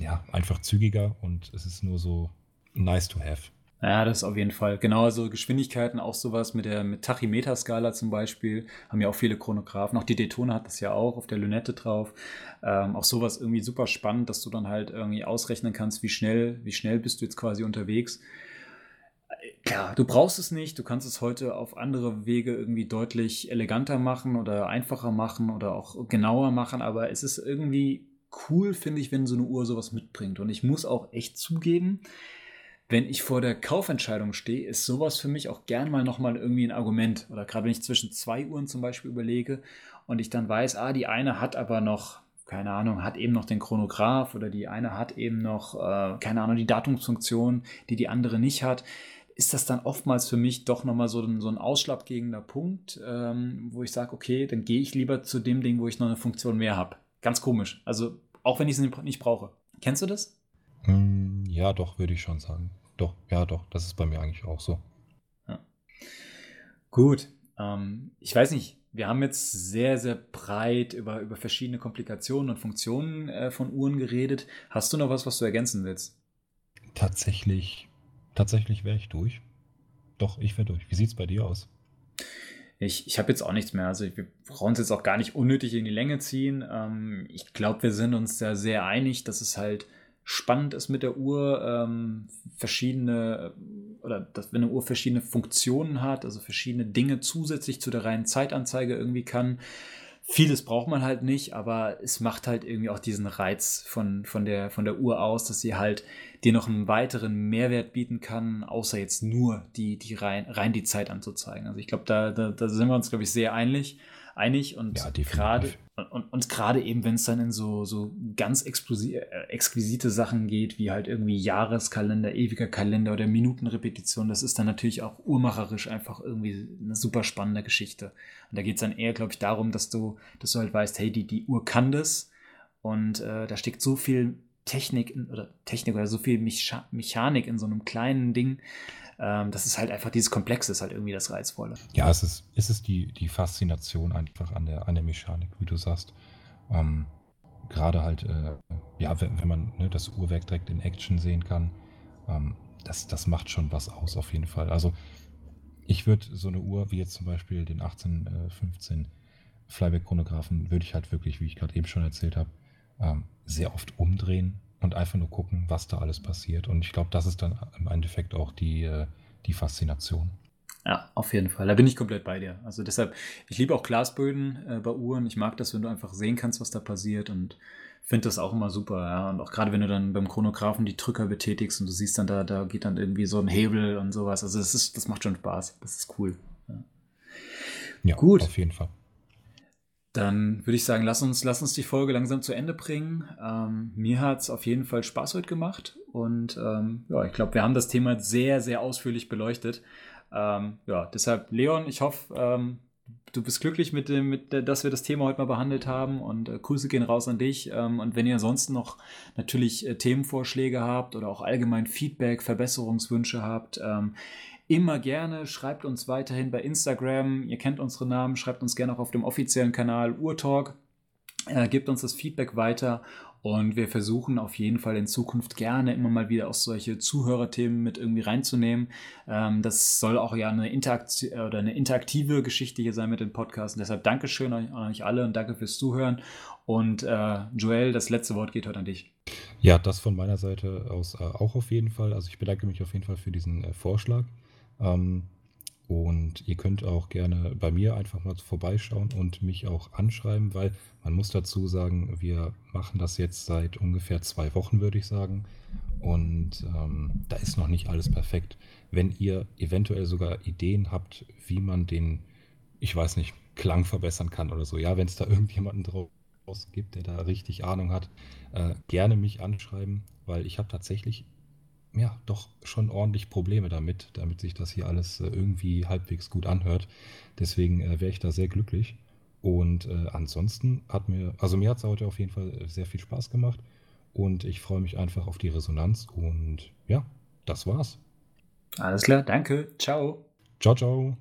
ja, einfach zügiger und es ist nur so nice to have. Ja, das ist auf jeden Fall. Genau, also Geschwindigkeiten, auch sowas mit der mit Tachymeter-Skala zum Beispiel, haben ja auch viele Chronographen. Auch die Daytona hat das ja auch auf der Lünette drauf. Ähm, auch sowas irgendwie super spannend, dass du dann halt irgendwie ausrechnen kannst, wie schnell, wie schnell bist du jetzt quasi unterwegs. Klar, du brauchst es nicht. Du kannst es heute auf andere Wege irgendwie deutlich eleganter machen oder einfacher machen oder auch genauer machen, aber es ist irgendwie cool, finde ich, wenn so eine Uhr sowas mitbringt. Und ich muss auch echt zugeben, wenn ich vor der Kaufentscheidung stehe, ist sowas für mich auch gern mal nochmal irgendwie ein Argument. Oder gerade wenn ich zwischen zwei Uhren zum Beispiel überlege und ich dann weiß, ah, die eine hat aber noch, keine Ahnung, hat eben noch den Chronograph oder die eine hat eben noch, äh, keine Ahnung, die Datumsfunktion, die die andere nicht hat, ist das dann oftmals für mich doch nochmal so ein, so ein ausschlaggebender Punkt, ähm, wo ich sage, okay, dann gehe ich lieber zu dem Ding, wo ich noch eine Funktion mehr habe. Ganz komisch. Also auch wenn ich es nicht brauche. Kennst du das? Hm, ja, doch, würde ich schon sagen. Doch, ja, doch. Das ist bei mir eigentlich auch so. Ja. Gut. Ähm, ich weiß nicht, wir haben jetzt sehr, sehr breit über, über verschiedene Komplikationen und Funktionen äh, von Uhren geredet. Hast du noch was, was du ergänzen willst? Tatsächlich, tatsächlich wäre ich durch. Doch, ich wäre durch. Wie sieht es bei dir aus? Ich, ich habe jetzt auch nichts mehr. Also wir brauchen es jetzt auch gar nicht unnötig in die Länge ziehen. Ähm, ich glaube, wir sind uns da sehr einig, dass es halt spannend ist mit der Uhr, ähm, verschiedene oder dass wenn eine Uhr verschiedene Funktionen hat, also verschiedene Dinge zusätzlich zu der reinen Zeitanzeige irgendwie kann. Vieles braucht man halt nicht, aber es macht halt irgendwie auch diesen Reiz von, von, der, von der Uhr aus, dass sie halt dir noch einen weiteren Mehrwert bieten kann, außer jetzt nur die, die rein, rein die Zeit anzuzeigen. Also ich glaube, da, da, da sind wir uns, glaube ich, sehr einig einig und ja, gerade und, und gerade eben, wenn es dann in so, so ganz äh, exquisite Sachen geht, wie halt irgendwie Jahreskalender, ewiger Kalender oder Minutenrepetition, das ist dann natürlich auch urmacherisch einfach irgendwie eine super spannende Geschichte. Und da geht es dann eher, glaube ich, darum, dass du, dass du halt weißt, hey, die, die Uhr kann das und äh, da steckt so viel Technik in, oder Technik oder so viel Mechanik in so einem kleinen Ding, ähm, das ist halt einfach dieses Komplexe, ist halt irgendwie das Reizvolle. Ja, es ist, es ist die, die Faszination einfach an der, an der Mechanik, wie du sagst. Ähm, Gerade halt, äh, ja, wenn, wenn man ne, das Uhrwerk direkt in Action sehen kann, ähm, das, das macht schon was aus, auf jeden Fall. Also, ich würde so eine Uhr wie jetzt zum Beispiel den 1815 Flyback-Chronographen, würde ich halt wirklich, wie ich gerade eben schon erzählt habe, ähm, sehr oft umdrehen und einfach nur gucken, was da alles passiert. Und ich glaube, das ist dann im Endeffekt auch die, äh, die Faszination. Ja, auf jeden Fall. Da bin ich komplett bei dir. Also deshalb, ich liebe auch Glasböden äh, bei Uhren. Ich mag das, wenn du einfach sehen kannst, was da passiert und finde das auch immer super. Ja. Und auch gerade wenn du dann beim Chronographen die Drücker betätigst und du siehst dann, da, da geht dann irgendwie so ein Hebel und sowas. Also das, ist, das macht schon Spaß. Das ist cool. Ja, ja gut. Auf jeden Fall. Dann würde ich sagen, lass uns, lass uns die Folge langsam zu Ende bringen. Ähm, mir hat es auf jeden Fall Spaß heute gemacht und ähm, ja, ich glaube, wir haben das Thema sehr, sehr ausführlich beleuchtet. Ähm, ja, deshalb, Leon, ich hoffe, ähm, du bist glücklich mit dem, mit dass wir das Thema heute mal behandelt haben und äh, Grüße gehen raus an dich. Ähm, und wenn ihr ansonsten noch natürlich äh, Themenvorschläge habt oder auch allgemein Feedback, Verbesserungswünsche habt, ähm, immer gerne. Schreibt uns weiterhin bei Instagram. Ihr kennt unsere Namen. Schreibt uns gerne auch auf dem offiziellen Kanal Urtalk. Äh, gebt uns das Feedback weiter. Und wir versuchen auf jeden Fall in Zukunft gerne immer mal wieder auch solche Zuhörerthemen mit irgendwie reinzunehmen. Ähm, das soll auch ja eine, Interaktion oder eine interaktive Geschichte hier sein mit den Podcasts. Und deshalb Dankeschön an euch alle und danke fürs Zuhören. Und äh, Joel, das letzte Wort geht heute an dich. Ja, das von meiner Seite aus äh, auch auf jeden Fall. Also ich bedanke mich auf jeden Fall für diesen äh, Vorschlag. Ähm, und ihr könnt auch gerne bei mir einfach mal vorbeischauen und mich auch anschreiben, weil man muss dazu sagen, wir machen das jetzt seit ungefähr zwei Wochen, würde ich sagen. Und ähm, da ist noch nicht alles perfekt. Wenn ihr eventuell sogar Ideen habt, wie man den, ich weiß nicht, Klang verbessern kann oder so, ja, wenn es da irgendjemanden draus gibt, der da richtig Ahnung hat, äh, gerne mich anschreiben, weil ich habe tatsächlich ja, doch schon ordentlich Probleme damit, damit sich das hier alles äh, irgendwie halbwegs gut anhört. Deswegen äh, wäre ich da sehr glücklich. Und äh, ansonsten hat mir, also mir hat es heute auf jeden Fall sehr viel Spaß gemacht und ich freue mich einfach auf die Resonanz und ja, das war's. Alles klar, danke. Ciao. Ciao, ciao.